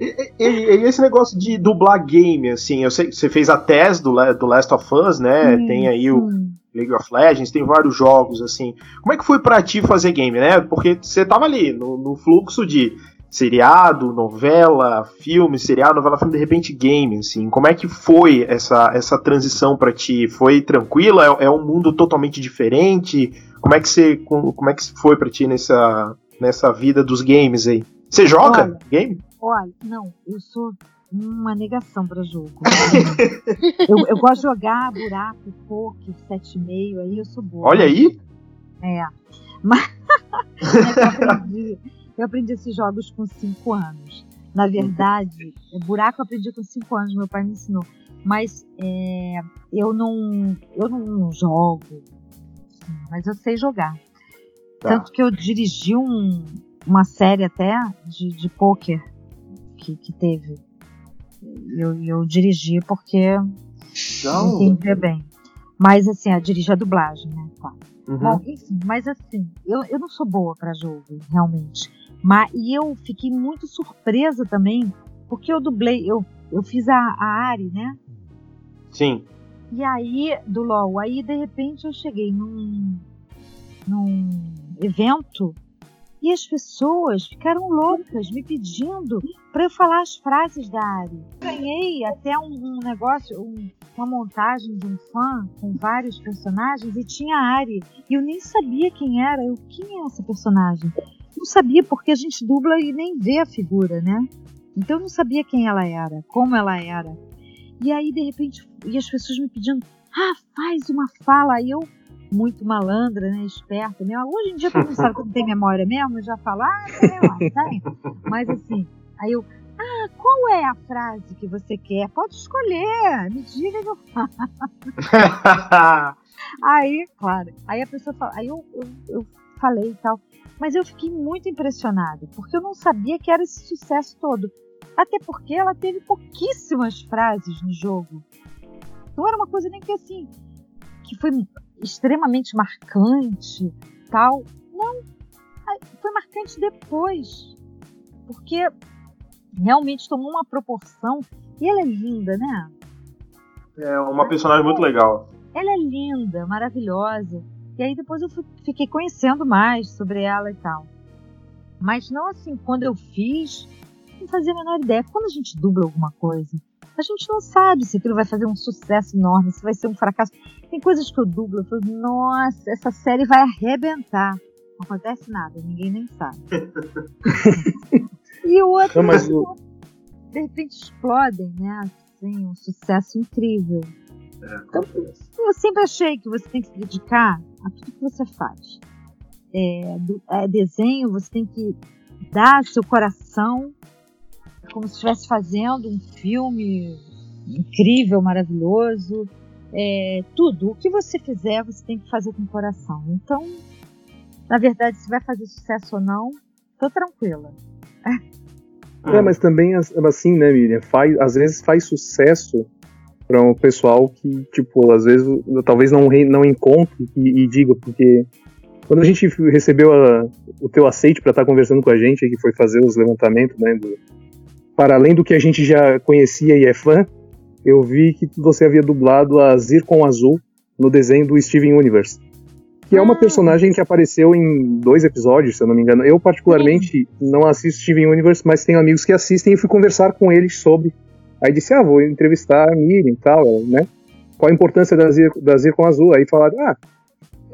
E, e- e esse negócio de dublar game, assim, eu sei que você fez a TES do, do Last of Us, né? Sim, Tem aí o sim. League of Legends, tem vários jogos, assim. Como é que foi pra ti fazer game, né? Porque você tava ali no, no fluxo de seriado, novela, filme, seriado, novela, filme, de repente game, assim. Como é que foi essa, essa transição pra ti? Foi tranquila? É, é um mundo totalmente diferente? Como é que você, como, como é que foi pra ti nessa, nessa vida dos games aí? Você joga Olha, game? Olha, não, eu sou uma negação para jogo. eu, eu gosto de jogar buraco, poker, 7,5, aí eu sou boa. Olha aí. É. Mas eu, aprendi, eu aprendi esses jogos com 5 anos. Na verdade, buraco eu aprendi com 5 anos, meu pai me ensinou. Mas é, eu não eu não jogo, assim, mas eu sei jogar. Tá. Tanto que eu dirigi um, uma série até de, de pôquer que, que teve. Eu, eu dirigi porque Não. entendia bem. Mas assim, eu dirigi a dublagem, né? Claro. Uhum. Bom, enfim, mas assim, eu, eu não sou boa pra jogo, realmente. Mas, e eu fiquei muito surpresa também, porque eu dublei, eu, eu fiz a, a Ari, né? Sim. E aí, do LOL, aí de repente eu cheguei num, num evento e as pessoas ficaram loucas me pedindo para eu falar as frases da Ari. Ganhei até um, um negócio, um- uma montagem de um fã com vários personagens e tinha a Ari. E eu nem sabia quem era. Eu, quem é essa personagem? Não sabia porque a gente dubla e nem vê a figura, né? Então eu não sabia quem ela era, como ela era. E aí, de repente, e as pessoas me pedindo, ah, faz uma fala. Aí eu, muito malandra, né, esperta, né? Hoje em dia mundo sabe que não tem memória mesmo, eu já falo, ah, sei lá, tem. Mas assim, aí eu, ah, qual é a frase que você quer? Pode escolher, me diga que eu Aí, claro, aí a pessoa fala, aí eu, eu, eu falei e tal, mas eu fiquei muito impressionada, porque eu não sabia que era esse sucesso todo. Até porque ela teve pouquíssimas frases no jogo. Não era uma coisa nem que assim, que foi extremamente marcante, tal. Não, foi marcante depois, porque realmente tomou uma proporção e ela é linda, né? É uma personagem muito legal. Ela é linda, maravilhosa. E aí depois eu fiquei conhecendo mais sobre ela e tal. Mas não assim, quando eu fiz, não fazia a menor ideia. Quando a gente dubla alguma coisa, a gente não sabe se aquilo vai fazer um sucesso enorme, se vai ser um fracasso. Tem coisas que eu dublo, eu falo, nossa, essa série vai arrebentar. Não acontece nada, ninguém nem sabe. e outras, mas o- de repente, explodem, né? Assim, um sucesso incrível. Então, eu sempre achei que você tem que se dedicar a tudo que você faz. É, do- é desenho, você tem que dar seu coração como se estivesse fazendo um filme incrível, maravilhoso. É, tudo. O que você fizer, você tem que fazer com o coração. Então, na verdade, se vai fazer sucesso ou não, tô tranquila. É, mas também as- assim, né, Miriam? Faz, às vezes faz sucesso para um pessoal que, tipo, às vezes talvez não, não encontre e, e diga, porque Quando a gente recebeu a- o teu aceite para estar conversando com a gente, que foi fazer os levantamentos, né, do- para além do que a gente já conhecia e é fã, eu vi que você havia dublado a Zircon Azul no desenho do Steven Universe. Que é uma Ah. personagem que apareceu em dois episódios, se eu não me engano. Eu, particularmente, não assisto Steven Universe, mas tenho amigos que assistem e fui conversar com eles sobre. Aí disse, ah, vou entrevistar a Miriam e tal, né? Qual a importância da, Zir da Zircon Azul? Aí falaram, ah,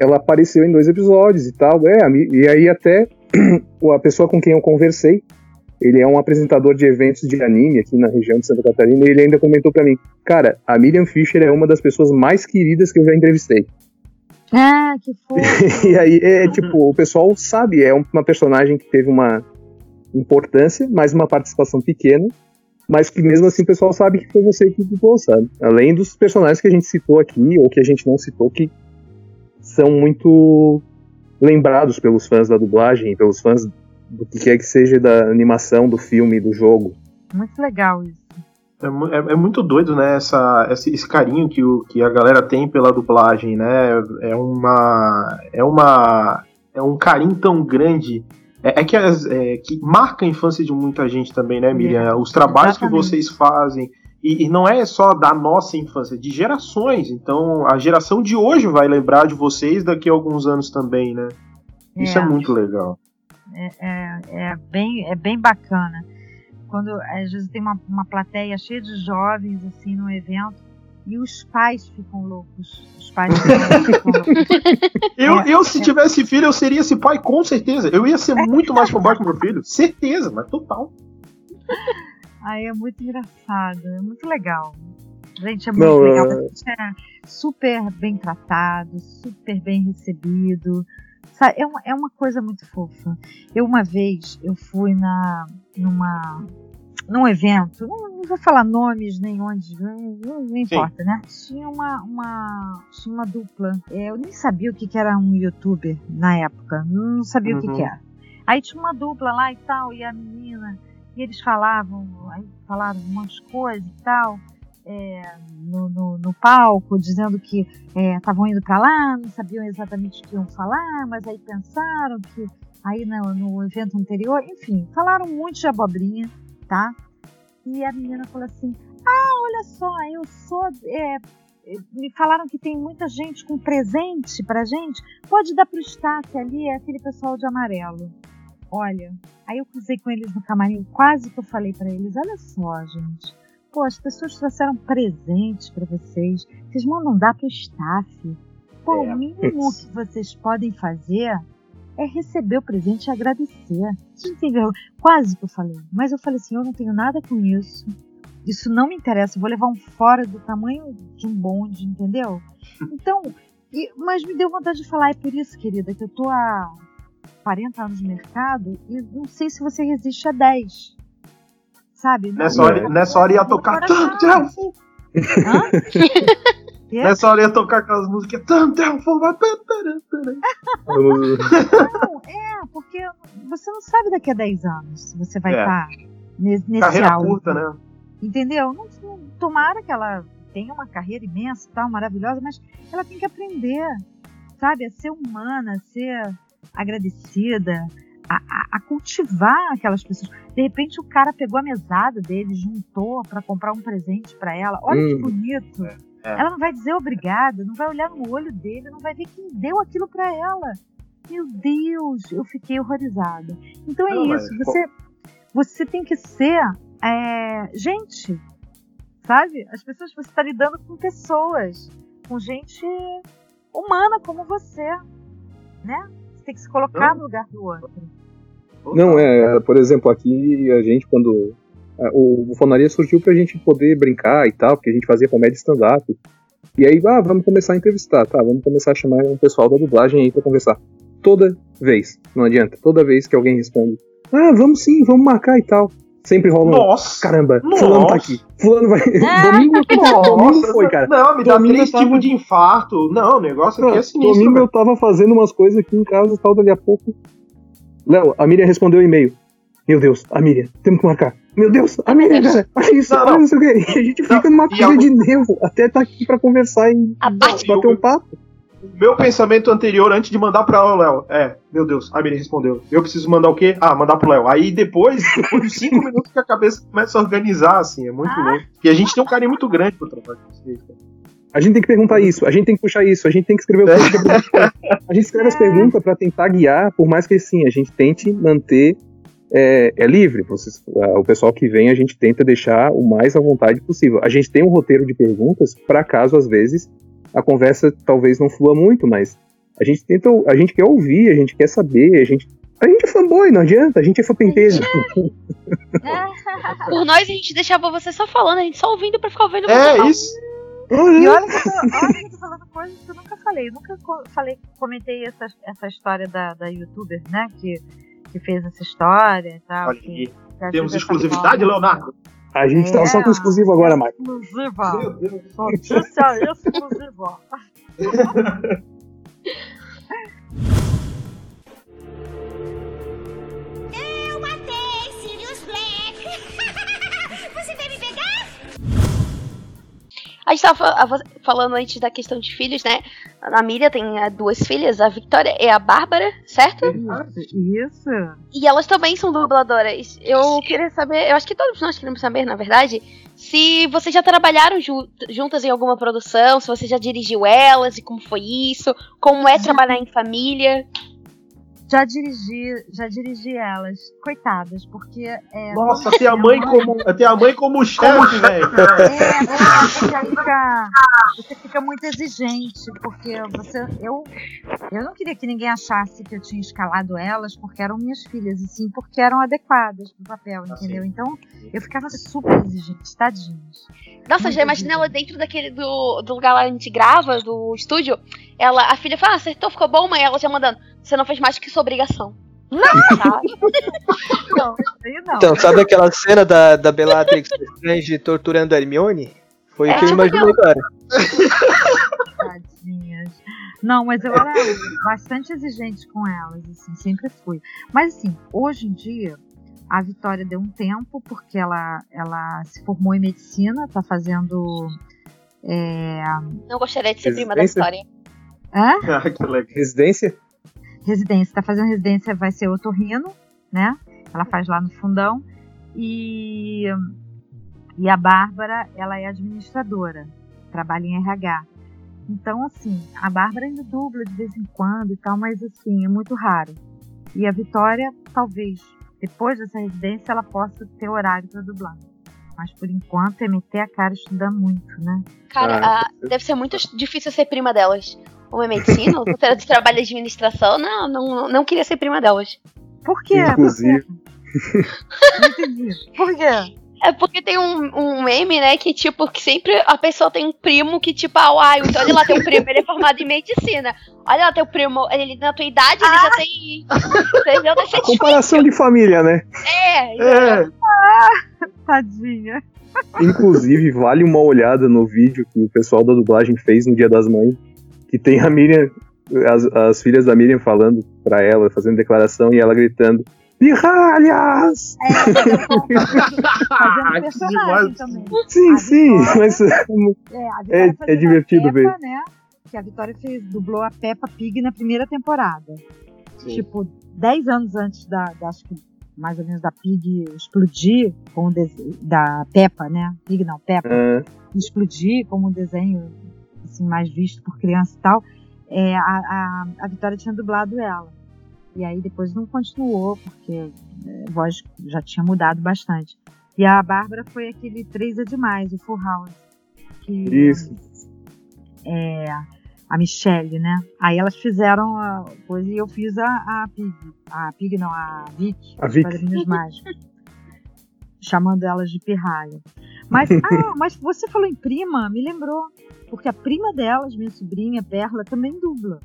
ela apareceu em dois episódios e tal. É, e aí até a pessoa com quem eu conversei, ele é um apresentador de eventos de anime aqui na região de Santa Catarina, e ele ainda comentou pra mim, cara, a Miriam Fischer é uma das pessoas mais queridas que eu já entrevistei. Ah, que fofo. E aí, é tipo, o pessoal sabe, é uma personagem que teve uma importância, mas uma participação pequena, mas que mesmo assim o pessoal sabe que foi você que dublou, sabe? Além dos personagens que a gente citou aqui, ou que a gente não citou, que são muito lembrados pelos fãs da dublagem, pelos fãs do que quer que seja da animação, do filme, do jogo. Muito legal isso. É, é- é muito doido, né? Essa, esse, esse carinho que, o, que a galera tem pela dublagem, né? É uma. É uma. É um carinho tão grande. É, é que, as- é que marca a infância de muita gente também, né, Miriam? Os trabalhos que exatamente. vocês fazem. E, e não é só da nossa infância, de gerações. Então, a geração de hoje vai lembrar de vocês daqui a alguns anos também, né? Isso é, É. muito legal. É, é, é bem, é bem bacana. Quando às vezes tem uma, uma plateia cheia de jovens assim no evento e os pais ficam loucos. Os pais ficam loucos. Eu, É, eu, se tivesse filho, eu seria esse pai, com certeza. Eu ia ser muito mais fanboy que meu filho. Certeza, mas total. Aí é muito engraçado, é muito legal. Gente, é muito Não, legal. é- A gente é super bem tratado, super bem recebido. É uma, é uma coisa muito fofa. Eu uma vez eu fui na numa num evento, não, não vou falar nomes nem onde, não, não- não importa, né? Tinha uma, uma tinha uma dupla. É, eu nem sabia o que, que era um youtuber na época, não sabia o que, Uhum. que era. Aí tinha uma dupla lá e tal, e a menina e eles falavam, aí falaram umas coisas e tal, é, no, no, no palco, dizendo que estavam indo para lá, não sabiam exatamente o que iam falar, mas aí pensaram que aí no, no evento anterior, enfim, falaram muito de abobrinha, tá? E a menina falou assim: Ah, olha só, eu sou. é, é, me falaram que tem muita gente com presente pra gente. Pode dar pro staff ali, é aquele pessoal de amarelo. Olha, aí eu cruzei com eles no camarim, quase que eu falei pra eles: Olha só, gente. Pô, as pessoas trouxeram presentes pra vocês. Vocês mandam dar pro staff. Pô, É. o mínimo que vocês podem fazer é receber o presente e agradecer. Vocês não têm vergonha. Quase que eu falei. Mas eu falei assim: eu não tenho nada com isso. Isso não me interessa. Eu vou levar um fora do tamanho de um bonde, entendeu? Então, e- mas me deu vontade de falar. É por isso, querida, que eu tô há 40 anos no mercado e não sei se você resiste a 10. Sabe? Nessa hora, nessa hora ia tocar. Thunderful. Hã? Quê? Nessa hora ia tocar aquelas músicas pá, pá, Não, é, porque você não sabe daqui a 10 anos se você vai É. estar nesse, nesse Carreira auge. curta, né? Entendeu? Não, não- tomara que ela tenha uma carreira imensa e tal, maravilhosa, mas ela tem que aprender, sabe, a ser humana, a ser agradecida, a, a- cultivar aquelas pessoas. De repente o cara pegou a mesada dele, juntou pra comprar um presente pra ela. Olha que Hum. bonito. é. Ela não vai dizer obrigada, não vai olhar no olho dele, não vai ver quem deu aquilo pra ela. Meu Deus, eu fiquei horrorizada. Então é Não, mas isso, você, você tem que ser é, gente, sabe? As pessoas, você está lidando com pessoas, com gente humana como você, né? Tem que se colocar no lugar do outro. Não, é, por exemplo, aqui a gente quando. é, O Bufonaria surgiu pra gente poder brincar e tal, porque a gente fazia comédia stand-up. E aí, ah, vamos começar a entrevistar, tá? Vamos começar a chamar um pessoal da dublagem aí pra conversar. Toda vez, não adianta, toda vez que alguém responde, ah, vamos sim, vamos marcar e tal. Sempre rola um. Nossa! Caramba, Nossa. fulano tá aqui. Fulano vai. domingo, domingo foi, cara. Não, me dá Domingo três eu tava- tipos de infarto. Não, o negócio aqui é sinistro. domingo velho. eu tava fazendo umas coisas aqui em casa e tal, dali a pouco. Léo, a Miriam respondeu o e-mail. Meu Deus, a Miriam, temos que marcar. Meu Deus, a Miriam, cara, olha isso, Não, olha não. não sei o que. E a gente fica Não, numa pilha algo- de nervo até tá aqui pra conversar e bater um papo. O meu pensamento anterior, antes de mandar pra Léo, é, meu Deus, a Miriam respondeu. Eu preciso mandar o quê? Ah, mandar pro Léo. Aí depois, depois de cinco minutos que a cabeça começa a organizar, assim, é muito louco. E a gente tem um carinho muito grande pro trabalho de vocês, cara. A gente tem que perguntar isso, a gente tem que puxar isso, a gente tem que escrever o isso. A gente escreve as perguntas para tentar guiar, por mais que assim, a gente tente manter é, é livre. Vocês, o pessoal que vem, a gente tenta deixar o mais à vontade possível. A gente tem um roteiro de perguntas para caso às vezes a conversa talvez não flua muito, mas a gente tenta, a gente quer ouvir, a gente quer saber, a gente a gente é fanboy, não adianta, a gente é fã pentelho. Por nós, a gente deixava você só falando, a gente só ouvindo pra ficar ouvindo você É falar. isso. E olha que, eu tô, olha que eu tô falando coisas que eu nunca falei. Eu nunca falei, comentei essa, essa história da, da youtuber, né? Que, que fez essa história e tal. Olha que- que Temos essa exclusividade. Leonardo? A gente tá só com exclusivo agora, Mike. Exclusiva. Meu Deus. Notícia exclusiva. A gente tava falando antes da questão de filhos, né? A Miriam tem eh, duas filhas, a Victoria e a Bárbara, certo? Isso. E elas também são dubladoras. Eu queria saber, eu acho que todos nós queremos saber, na verdade, se vocês já trabalharam ju- juntas em alguma produção, se você já dirigiu elas e como foi isso, como é trabalhar em família. Já dirigi, já dirigi elas, coitadas, porque é, Nossa, tem a mãe como, tem a mãe como chefe, velho. É, é, você fica, você fica muito exigente, porque você, eu, eu não queria que ninguém achasse que eu tinha escalado elas porque eram minhas filhas, e sim porque eram adequadas pro papel, entendeu? Então eu ficava super exigente, tadinhas. Nossa, já imaginei ela dentro daquele do, do lugar lá onde a gente grava, do estúdio. Ela, a filha fala, ah, acertou, ficou bom, mãe? Ela já mandando, você não fez mais do que sua obrigação. Não! Não, aí não. Então, sabe aquela cena da, da Bellatrix Strange torturando a Hermione? Foi É, o que eu tipo imaginei agora. Tadinhas. Não, mas eu era bastante exigente com elas, assim, sempre fui. Mas assim, hoje em dia, a Vitória deu um tempo, porque ela, ela se formou em medicina, tá fazendo. É, Não gostaria de ser prima da história. hã? Ah, que legal. Residência? Residência, tá fazendo residência, vai ser otorrino, né? Ela faz lá no fundão. E, e a Bárbara, ela é administradora, trabalha em RH. Então, assim, a Bárbara ainda dubla de vez em quando e tal, mas assim, é muito raro. E a Vitória, talvez, depois dessa residência, ela possa ter horário para dublar. Mas por enquanto é meter a cara e estudar muito, né? Cara, Ah, a- deve ser muito difícil ser prima delas. Uma é medicina, outra de trabalho de administração. Não, não, não queria ser prima delas. Por quê? Inclusive. Por quê? Não entendi. Por quê? É porque tem um, um meme, né, que tipo, que sempre a pessoa tem um primo que tipo, ah, uai, então olha lá, teu primo, ele é formado em medicina. Olha lá, teu primo, ele na tua idade, ele já tem. Entendeu? Deve ser Comparação de família, né? É, É, Tadinha. Inclusive, vale uma olhada no vídeo que o pessoal da dublagem fez no Dia das Mães, que tem a Miriam, as, as filhas da Miriam falando pra ela, fazendo declaração, e ela gritando, pirralhas! Fazendo que personagem também. Sim, A sim, Vitória- mas É, Vitória É- é a divertido Peppa, ver. Né? Que a Vitória fez, dublou a Peppa Pig na primeira temporada. Sim. Tipo, 10 anos antes da, da- acho que mais ou menos da Pig explodir, com o da Peppa, né? Pig não, Peppa. ah, explodir como um desenho assim, mais visto por criança e tal, é, a, a, a Vitória tinha dublado ela. E aí depois não continuou, porque é, a voz já tinha mudado bastante. E a Bárbara foi aquele Três é Demais, o Full House. Que, Isso. É, a Michelle, né? Aí elas fizeram a coisa e eu fiz a, a Pig. A Pig não, a Vic. A Vic. Quadrinhos Mágicos. chamando elas de pirralha. Mas, ah, mas você falou em prima, me lembrou. Porque a prima delas, minha sobrinha, Perla, também dubla.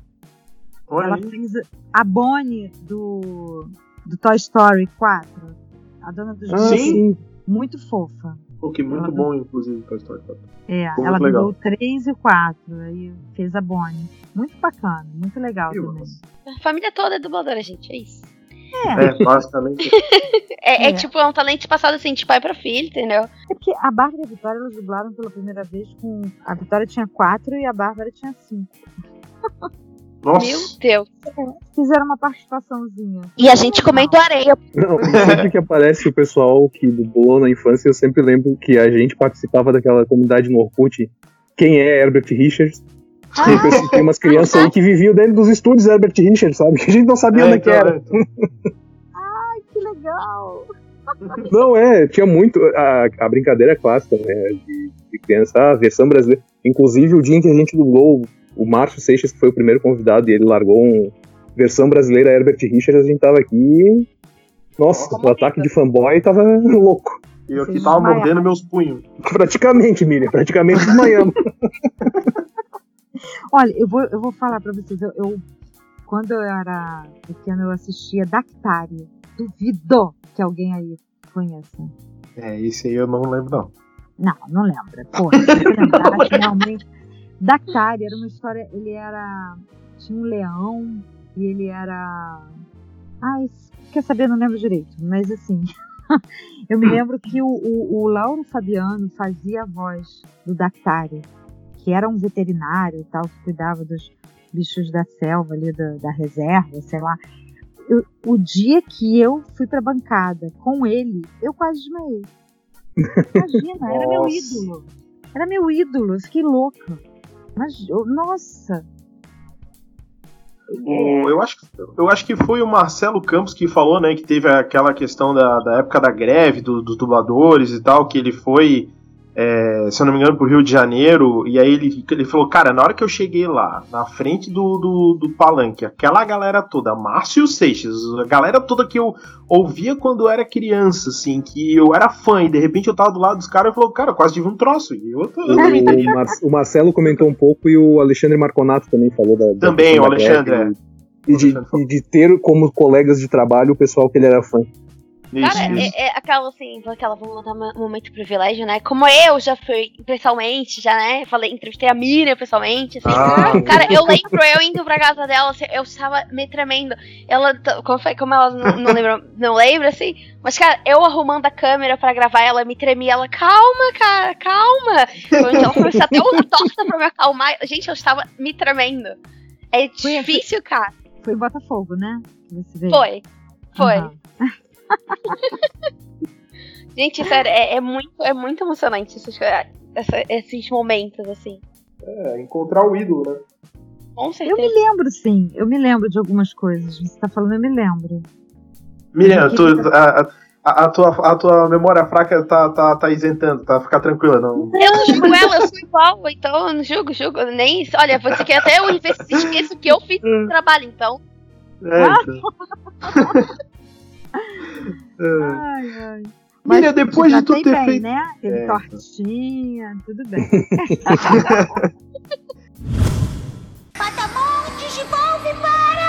olha Ela aí. fez a Bonnie do, do Toy Story 4. A dona dos ah, sim. Muito fofa. Pô, que muito bom, inclusive, Toy Story 4. É, Ficou ela muito legal. dublou o 3 e o 4. Aí fez a Bonnie. Muito bacana, muito legal Que também. massa. a família toda é dubladora, gente, é isso. É, basicamente. É, é É. tipo, é um talento passado assim, de pai pra filho, entendeu? É porque a Bárbara e a Vitória elas dublaram pela primeira vez com. A Vitória tinha 4 e a Bárbara tinha 5. Nossa. Meu Deus. Fizeram uma participaçãozinha. E a gente comendo areia. Não, sempre que aparece o pessoal que dublou na infância, eu sempre lembro que a gente participava daquela comunidade no Orkut. Quem é Herbert Richards? Tem, pessoas- tem umas crianças aí que viviam dentro dos estúdios Herbert Richards, sabe? Que a gente não sabia onde é que então, era. então. Que legal! Não, é, tinha muito. A, a brincadeira clássica, né? De, de criança, a versão brasileira. Inclusive, o dia em que a gente dublou o Márcio Seixas, que foi o primeiro convidado, e ele largou um versão brasileira Herbert Richards, a gente tava aqui. Nossa, o ataque de fanboy tava louco. E eu que Vocês tava mordendo meus punhos. Praticamente, Miriam, praticamente desmaiando. Olha, eu vou, eu vou falar pra vocês. Eu, eu- quando eu era pequena, eu assistia Dactário. Duvido que alguém aí conheça. É, esse aí eu não lembro, não. Não, não lembra. Pô, lembrasse realmente. Dactário era uma história. Ele era. Tinha um leão e ele era. Ai, quer saber? Não lembro direito. Mas assim. eu me lembro que o, o, o Lauro Fabiano fazia a voz do Dactário, que era um veterinário e tal, que cuidava dos bichos da selva ali, da, da reserva, sei lá. Eu- o dia que eu fui pra bancada com ele, eu quase desmaiei. Imagina, era meu ídolo. Era meu ídolo, eu fiquei louca. Mas, nossa. O- eu, acho, que- eu acho que foi o Marcelo Campos que falou, né, que teve aquela questão da, da época da greve do- dos dubladores e tal, que ele foi, é, se eu não me engano, pro Rio de Janeiro, e aí ele, ele falou, cara, na hora que eu cheguei lá, na frente do, do, do palanque, aquela galera toda, Márcio Seixas, a galera toda que eu ouvia quando eu era criança, assim, que eu era fã, e de repente eu tava do lado dos caras e falou, cara, quase tive um troço, e eu, eu O. Mar- o Marcelo comentou um pouco e o Alexandre Marconato também falou da. da Também, o Alexandre, greve é. E de, e de ter como colegas de trabalho o pessoal que ele era fã. Isso, Cara, isso. é, é aquela assim, aquela, vamos botar um momento de privilégio, né? Como eu já fui pessoalmente, já, né? Falei, entrevistei a Miriam pessoalmente, assim. Ah. Cara, eu lembro eu indo pra casa dela, assim, eu estava me tremendo. Ela, como, foi, como ela não, não lembra, não lembra, assim. Mas, cara, eu arrumando a câmera pra gravar, ela me tremia, ela, calma, cara, calma. Foi ela começou até uma torta pra me acalmar. Gente, eu estava me tremendo. É Foi- difícil, cara. Foi Botafogo, né? Foi. Foi. Aham. Gente, sério, é, é muito, é muito emocionante essas, essa- esses momentos, assim. É, encontrar o ídolo, né? Com Eu certeza. me lembro, sim. Eu me lembro de algumas coisas. Você tá falando, eu me lembro. Miriam, tu, a, a, a tua, a tua memória fraca tá, tá, tá isentando, tá? Fica tranquila, não. Eu não julgo ela, eu sou igual, então eu não julgo, julgo. eu Nem, olha, você quer até eu esqueço que eu fiz esse trabalho, então. É, então. É. Ai, ai. Miriam, depois de tu ter bem, feito. né? Teve É. tortinha, tudo bem. Patamontes de Volve para!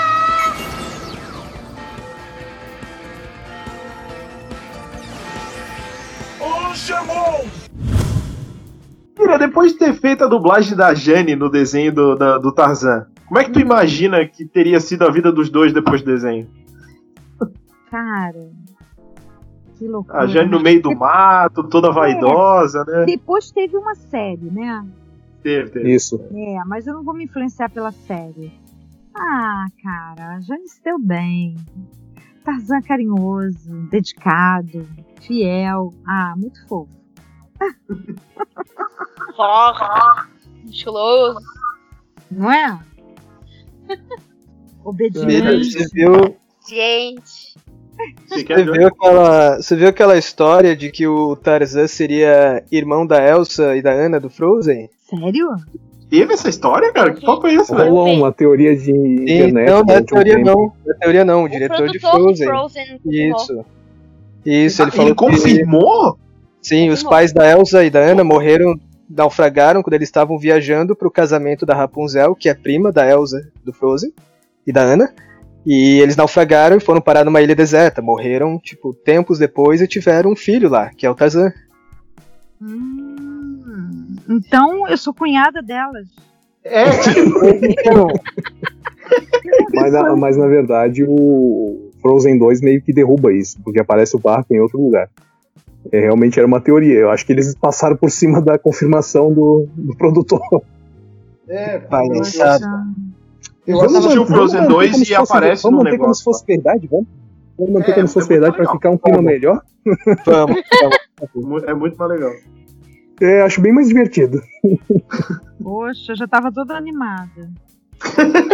Miriam, depois de ter feito a dublagem da Jane no desenho do, da- do Tarzan, como é que tu imagina que teria sido a vida dos dois depois do desenho? Cara, que loucura. A Jane no meio do mato, toda vaidosa, né? Depois teve uma série, né? Teve, teve. Isso. É, mas eu não vou me influenciar pela série. Ah, cara, a Jane se deu bem. Tarzan carinhoso, dedicado, fiel. Ah, muito fofo. Forte, musculoso. Não é? Obediente. Gente. Você você, viu aquela, você viu aquela história de que o Tarzan seria irmão da Elsa e da Anna do Frozen? Sério? Teve essa história, cara? Que papo é esse, velho? Rolou uma teoria de internet. não, não é teoria não. Não é teoria não, o O diretor de Frozen. do Frozen. Isso. Isso, ele Ah, falou ele que confirmou? sim, os pais da Elsa e da Anna morreram, naufragaram quando eles estavam viajando pro casamento da Rapunzel, que é prima da Elsa do Frozen e da Anna. E eles naufragaram e foram parar numa ilha deserta. Morreram, tipo, tempos depois e tiveram um filho lá, que é o Tarzan. Hum, então eu sou cunhada delas. É, Então, Mas, na- mas na verdade o Frozen 2 meio que derruba isso, porque aparece o barco em outro lugar. É, realmente era uma teoria. Eu acho que eles passaram por cima da confirmação do, do produtor. é, Pai, Eu Vamos assisti o Frozen vamos manter 2 como e aparece Vamos no manter como se negócio. fosse verdade, vamos? Vamos manter É, como se fosse é verdade pra legal. ficar um clima melhor? Vamos. Mu- É muito mais legal. É, acho bem mais divertido. Poxa, eu já tava toda animada.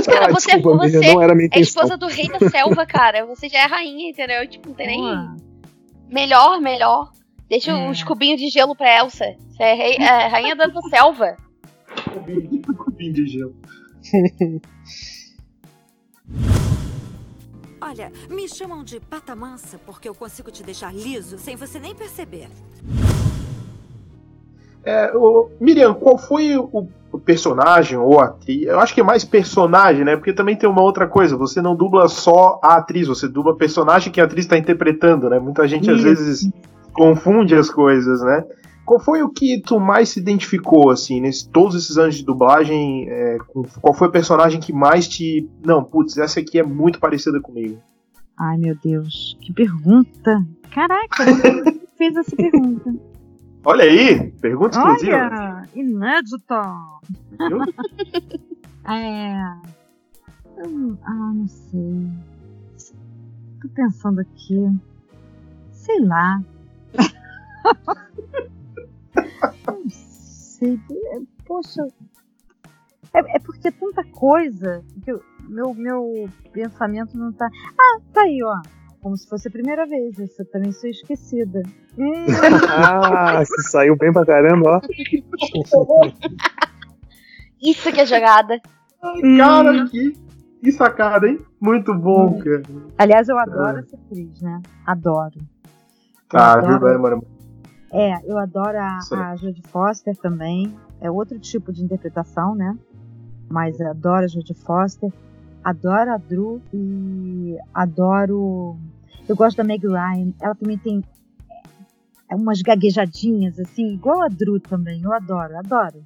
Cara, Ah, você, desculpa, você não era a minha é intenção. esposa do rei da selva, cara. Você já é rainha, entendeu? Tipo, não tem nem. Melhor, melhor. Deixa É. os cubinhos de gelo pra Elsa. Você é, rei, é rainha da selva. Cubinho de gelo. Olha, me chamam de pata mansa porque eu consigo te deixar liso sem você nem perceber. É, o- Miriam, qual foi o, o personagem ou atriz? Eu acho que é mais personagem, né? Porque também tem uma outra coisa. Você não dubla só a atriz, você dubla personagem que a atriz está interpretando, né? Muita gente às vezes confunde as coisas, né? Qual foi o que tu mais se identificou, assim, nesses todos esses anos de dublagem? é, com- qual foi o personagem que mais te. Não, putz, essa aqui é muito parecida comigo. Ai, meu Deus, que pergunta. Caraca, fez essa pergunta. Olha aí, pergunta exclusiva. Olha, inédito. viu? É. eu- ah, não sei. Tô pensando aqui. Sei lá. não sei. É, Poxa. É, é porque é tanta coisa que eu- meu, meu pensamento não tá. Ah, tá aí, ó. Como se fosse a primeira vez. Eu também sou esquecida. Hum, Ah, se saiu bem pra caramba, ó. Isso que é jogada. Cara, que, que sacada, hein? Muito bom, cara. aliás, eu adoro essa atriz, né? Adoro. Tá, adoro. viu, mano? É, eu adoro a, a Jodie Foster também. É outro tipo de interpretação, né? Mas eu adoro a Jodie Foster. Adoro a Drew e adoro. Eu gosto da Meg Ryan. Ela também tem é, umas gaguejadinhas, assim, igual a Drew também. Eu adoro, adoro.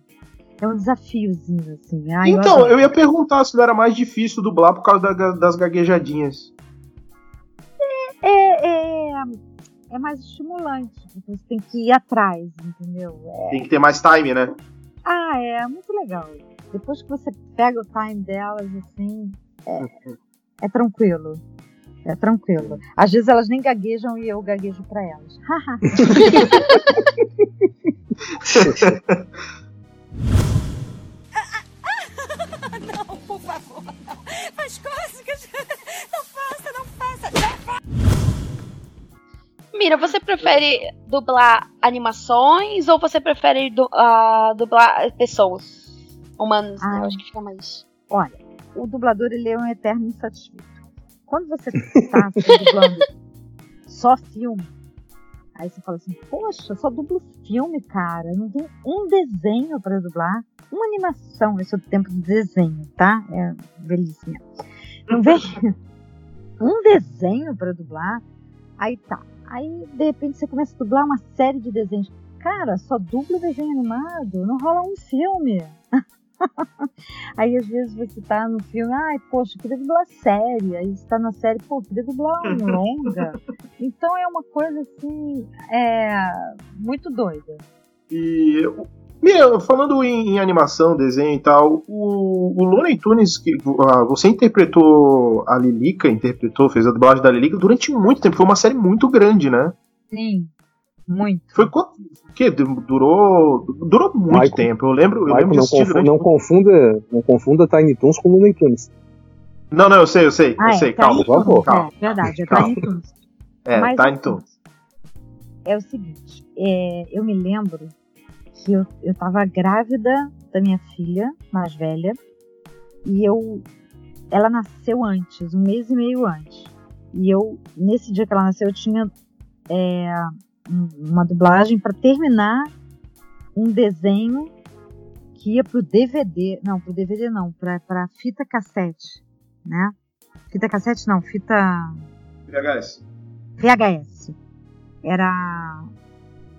É um desafiozinho, assim. Ai, eu então, adoro. eu ia perguntar se não era mais difícil dublar por causa da- das gaguejadinhas. É, é, é mais estimulante, porque você tem que ir atrás, entendeu? É, Tem que ter mais time, né? Ah, é muito legal. Depois que você pega o time delas, assim, é, é tranquilo. É tranquilo. Às vezes elas nem gaguejam e eu gaguejo pra elas. Mira, você prefere dublar animações ou você prefere du- ah, dublar pessoas? Humanos, né? Ah. Eu acho que fica mais. Olha, o dublador ele é um eterno insatisfeito. Quando você tá assim, dublando só filme, aí você fala assim, poxa, só dublo filme, cara. Não tem um desenho pra dublar. Uma animação, esse é o tempo do desenho, tá? É belíssimo. Não vem um desenho pra dublar. Aí tá. Aí, de repente, você começa a dublar uma série de desenhos. Cara, só dubla desenho animado, não rola um filme. Aí às vezes você tá no filme, ai, poxa, queria dublar série. Aí você tá na série, pô, queria dublar um longa. Então é uma coisa assim, é muito doida. E. Miriam, falando em, em animação, desenho e tal, o, o Looney Tunes, que, ah, você interpretou a Lilica, interpretou, fez a dublagem da Lilica durante muito tempo. Foi uma série muito grande, né? Sim, muito. Foi quanto. Que? Durou. Durou muito Michael. tempo. Eu lembro. Eu Michael, lembro de não, confu- não confunda, não confunda Tiny Toons com Looney Tunes. Não, não, eu sei, eu sei. Ah, eu é, sei, tá calma. favor. calma. É verdade, é Calma. Tiny Toons. É, Mas, Tiny Toons. É o seguinte, é, eu me lembro que eu, eu tava grávida da minha filha mais velha e eu ela nasceu antes, um mês e meio antes. E eu, nesse dia que ela nasceu, eu tinha é, um- uma dublagem para terminar um desenho que ia pro DVD, não, pro DVD não, pra, pra fita cassete, né? Fita cassete não, fita VHS. VHS. Era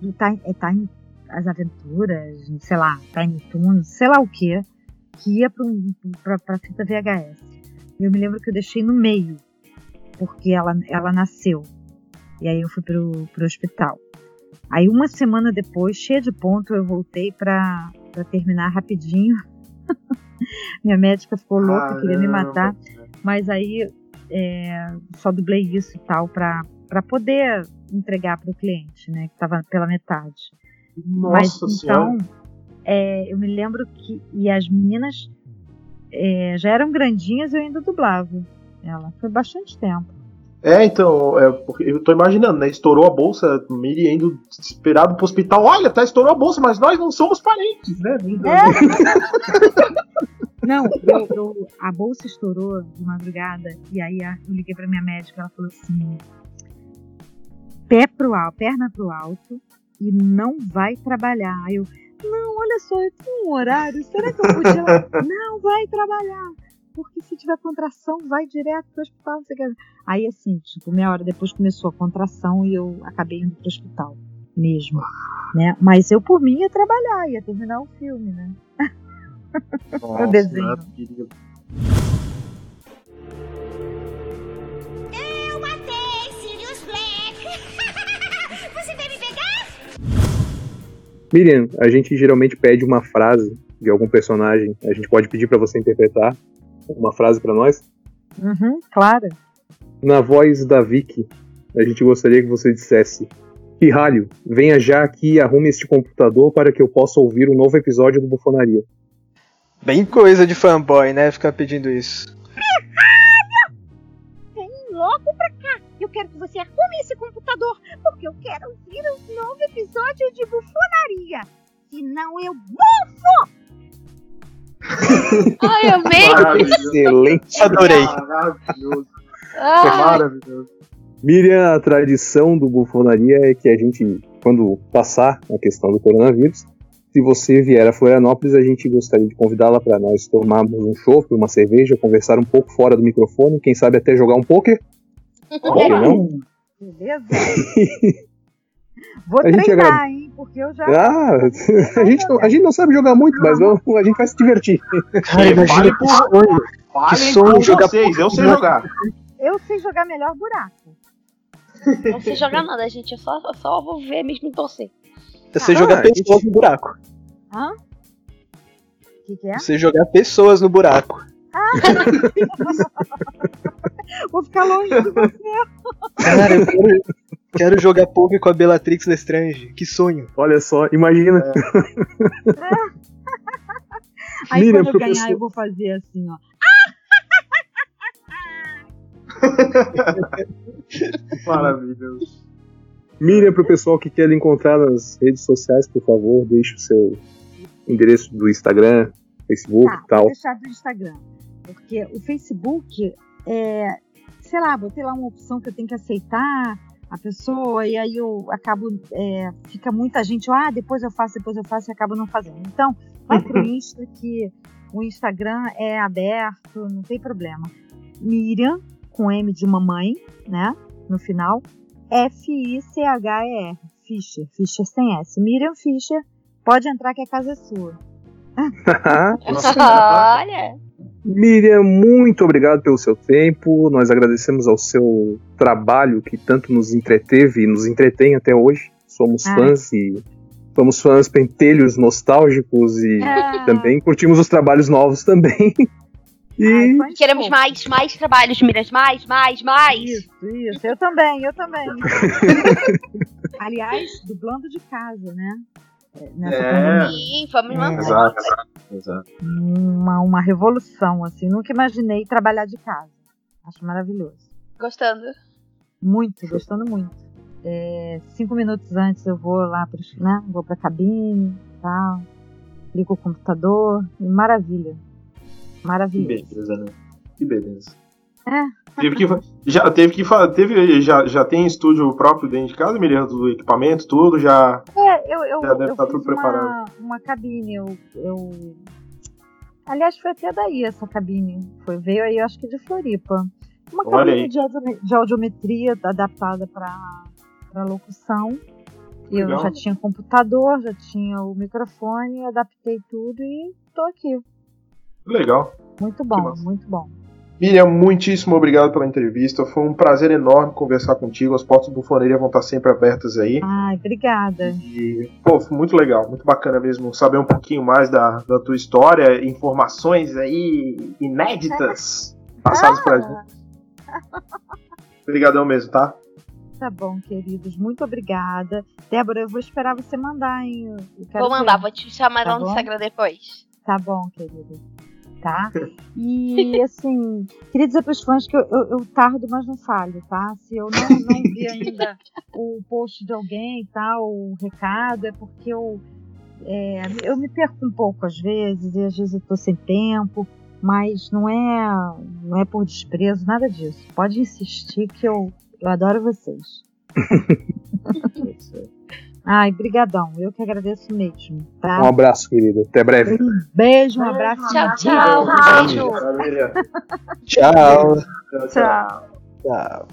Time, é Time- as aventuras, sei lá, Tiny Toons, sei lá o que, que ia para pra fita VHS. E eu me lembro que eu deixei no meio, porque ela, ela nasceu. E aí eu fui pro, pro hospital. Aí uma semana depois, cheia de ponto, eu voltei pra, pra terminar rapidinho Minha médica ficou louca, queria me matar. Mas aí é, só dublei isso e tal pra, pra poder entregar pro cliente, né? Que tava pela metade. Mas Nossa senhora. então, é, eu me lembro que. E as meninas é, já eram grandinhas e eu ainda dublava ela. Foi bastante tempo. É, então, é, eu tô imaginando, né? Estourou a bolsa, Miri indo desesperado pro hospital. Olha, tá, estourou a bolsa, mas nós não somos parentes, né? Não, eu, eu- a bolsa estourou de madrugada e aí eu liguei pra minha médica ela falou assim: pé pro alto, perna pro alto e não vai trabalhar. Aí eu, não, olha só, eu tenho um horário, será que eu podia? Não, vai trabalhar. Porque se tiver contração, vai direto hospital. Não sei o que. Aí, assim, tipo, meia hora depois começou a contração e eu acabei indo pro hospital mesmo. Né? Mas eu, por mim, ia trabalhar, ia terminar o filme, né? Nossa, desenho. Miriam, a gente geralmente pede uma frase de algum personagem. A gente pode pedir pra você interpretar uma frase pra nós. Uhum, claro. Na voz da Vicky, a gente gostaria que você dissesse: Pirralho, venha já aqui e arrume este computador para que eu possa ouvir um novo episódio do Bufonaria. Bem coisa de fanboy, né? Ficar pedindo isso. Eu quero que você arrume esse computador, porque eu quero ouvir um novo episódio de bufonaria. Senão eu Ai, amei. Maravilhoso. Excelente! Adorei. Maravilhoso. Ai, Maravilhoso. Miriam, a tradição do Bufonaria é que a gente, quando passar a questão do coronavírus, se você vier a Florianópolis, a gente gostaria de convidá-la para nós tomarmos um chopp, uma cerveja, conversar um pouco fora do microfone, quem sabe até jogar um poker. Por que não? Beleza? Vou A gente treinar, hein? Porque eu já. Ah, a gente, não, a gente não sabe jogar muito, mas vamos- a gente vai se divertir. Cara, imagina que por- sonho. Falem sonho por jogar vocês, eu sei jogar. Eu sei jogar melhor buraco. não sei jogar nada, gente. Eu só, só vou ver mesmo em torcer. Você Ah, jogar a gente- pessoas no buraco. Hã? O que, que é? Você jogar pessoas no buraco. Vou ficar longe de você. Cara, eu quero, quero jogar poker com a Bellatrix Lestrange. Que sonho. Olha só, imagina. Aí Miriam, quando eu professor. ganhar, eu vou fazer assim, ó. Maravilhoso. Miriam, para o pessoal que quer lhe encontrar nas redes sociais, por favor, deixe o seu endereço do Instagram, Facebook Tá, e vou tal. deixar do Instagram. Porque o Facebook, é, sei lá, botei lá uma opção que eu tenho que aceitar a pessoa, e aí eu acabo, é, fica muita gente, ah, depois eu faço, depois eu faço, e acabo não fazendo. Então, vai pro Insta, que o Instagram é aberto, não tem problema. Miriam, com M de mamãe, né, no final, F-I-C-H-E-R, Fischer, Fischer sem S. Miriam Fischer, pode entrar que a casa é sua. Olha. Miriam, muito obrigado pelo seu tempo. Nós agradecemos ao seu trabalho que tanto nos entreteve e nos entretém até hoje. Somos Ah. fãs e somos fãs pentelhos nostálgicos e Ah. também curtimos os trabalhos novos também. Ai, E de Queremos mais, mais trabalhos, Miras. Mais, mais, mais. Isso, isso. Eu também, eu também. Aliás, dublando de casa, né? É, Nessa É. pandemia. Sim, vamos manter. Exato, exato. Uma, uma revolução, assim. Nunca imaginei trabalhar de casa. Acho maravilhoso. Gostando. Muito, gostando muito. É, cinco minutos antes eu vou lá pro, né? Vou pra cabine tal. Ligo o computador. e Maravilha. Que beleza, né? Que beleza. É. Teve que, já teve que teve já, já tem estúdio próprio dentro de casa, Miriam, do equipamento, tudo, já. É, eu, eu, Já deve eu tá fiz tudo uma, preparado. uma cabine. Eu, eu... Aliás, foi até daí essa cabine. Foi, veio aí, eu acho que de Floripa. Uma Olha cabine de, de audiometria adaptada para locução. E eu Legal. já tinha computador, já tinha o microfone, adaptei tudo e tô aqui. Legal. Muito bom, muito bom. Miriam, muitíssimo obrigado pela entrevista. Foi um prazer enorme conversar contigo. As portas do Bufoneria vão estar sempre abertas aí. Ai, obrigada. E, pô, foi muito legal, muito bacana mesmo saber um pouquinho mais da, da tua história, informações aí inéditas passadas pra gente. Obrigadão mesmo, tá? Tá bom, queridos. Muito obrigada. Débora, eu vou esperar você mandar, hein? Eu quero Vou ver. mandar, vou te chamar Tá lá no? Instagram depois. Tá bom, querido. Tá? E assim, queria dizer para os fãs que eu, eu, eu tardo, mas não falho, tá? Se eu não, não vi ainda o post de alguém e tal, o recado, é porque eu, é, eu me perco um pouco às vezes, e às vezes eu tô sem tempo, mas não é, não é por desprezo, nada disso. Pode insistir que eu, eu adoro vocês. Ai, brigadão. Eu que agradeço mesmo, tá? Um abraço, querido. Até breve. Beijo, um abraço. Tchau, tchau. Beijo. Tchau. Tchau, tchau. Tchau. Tchau.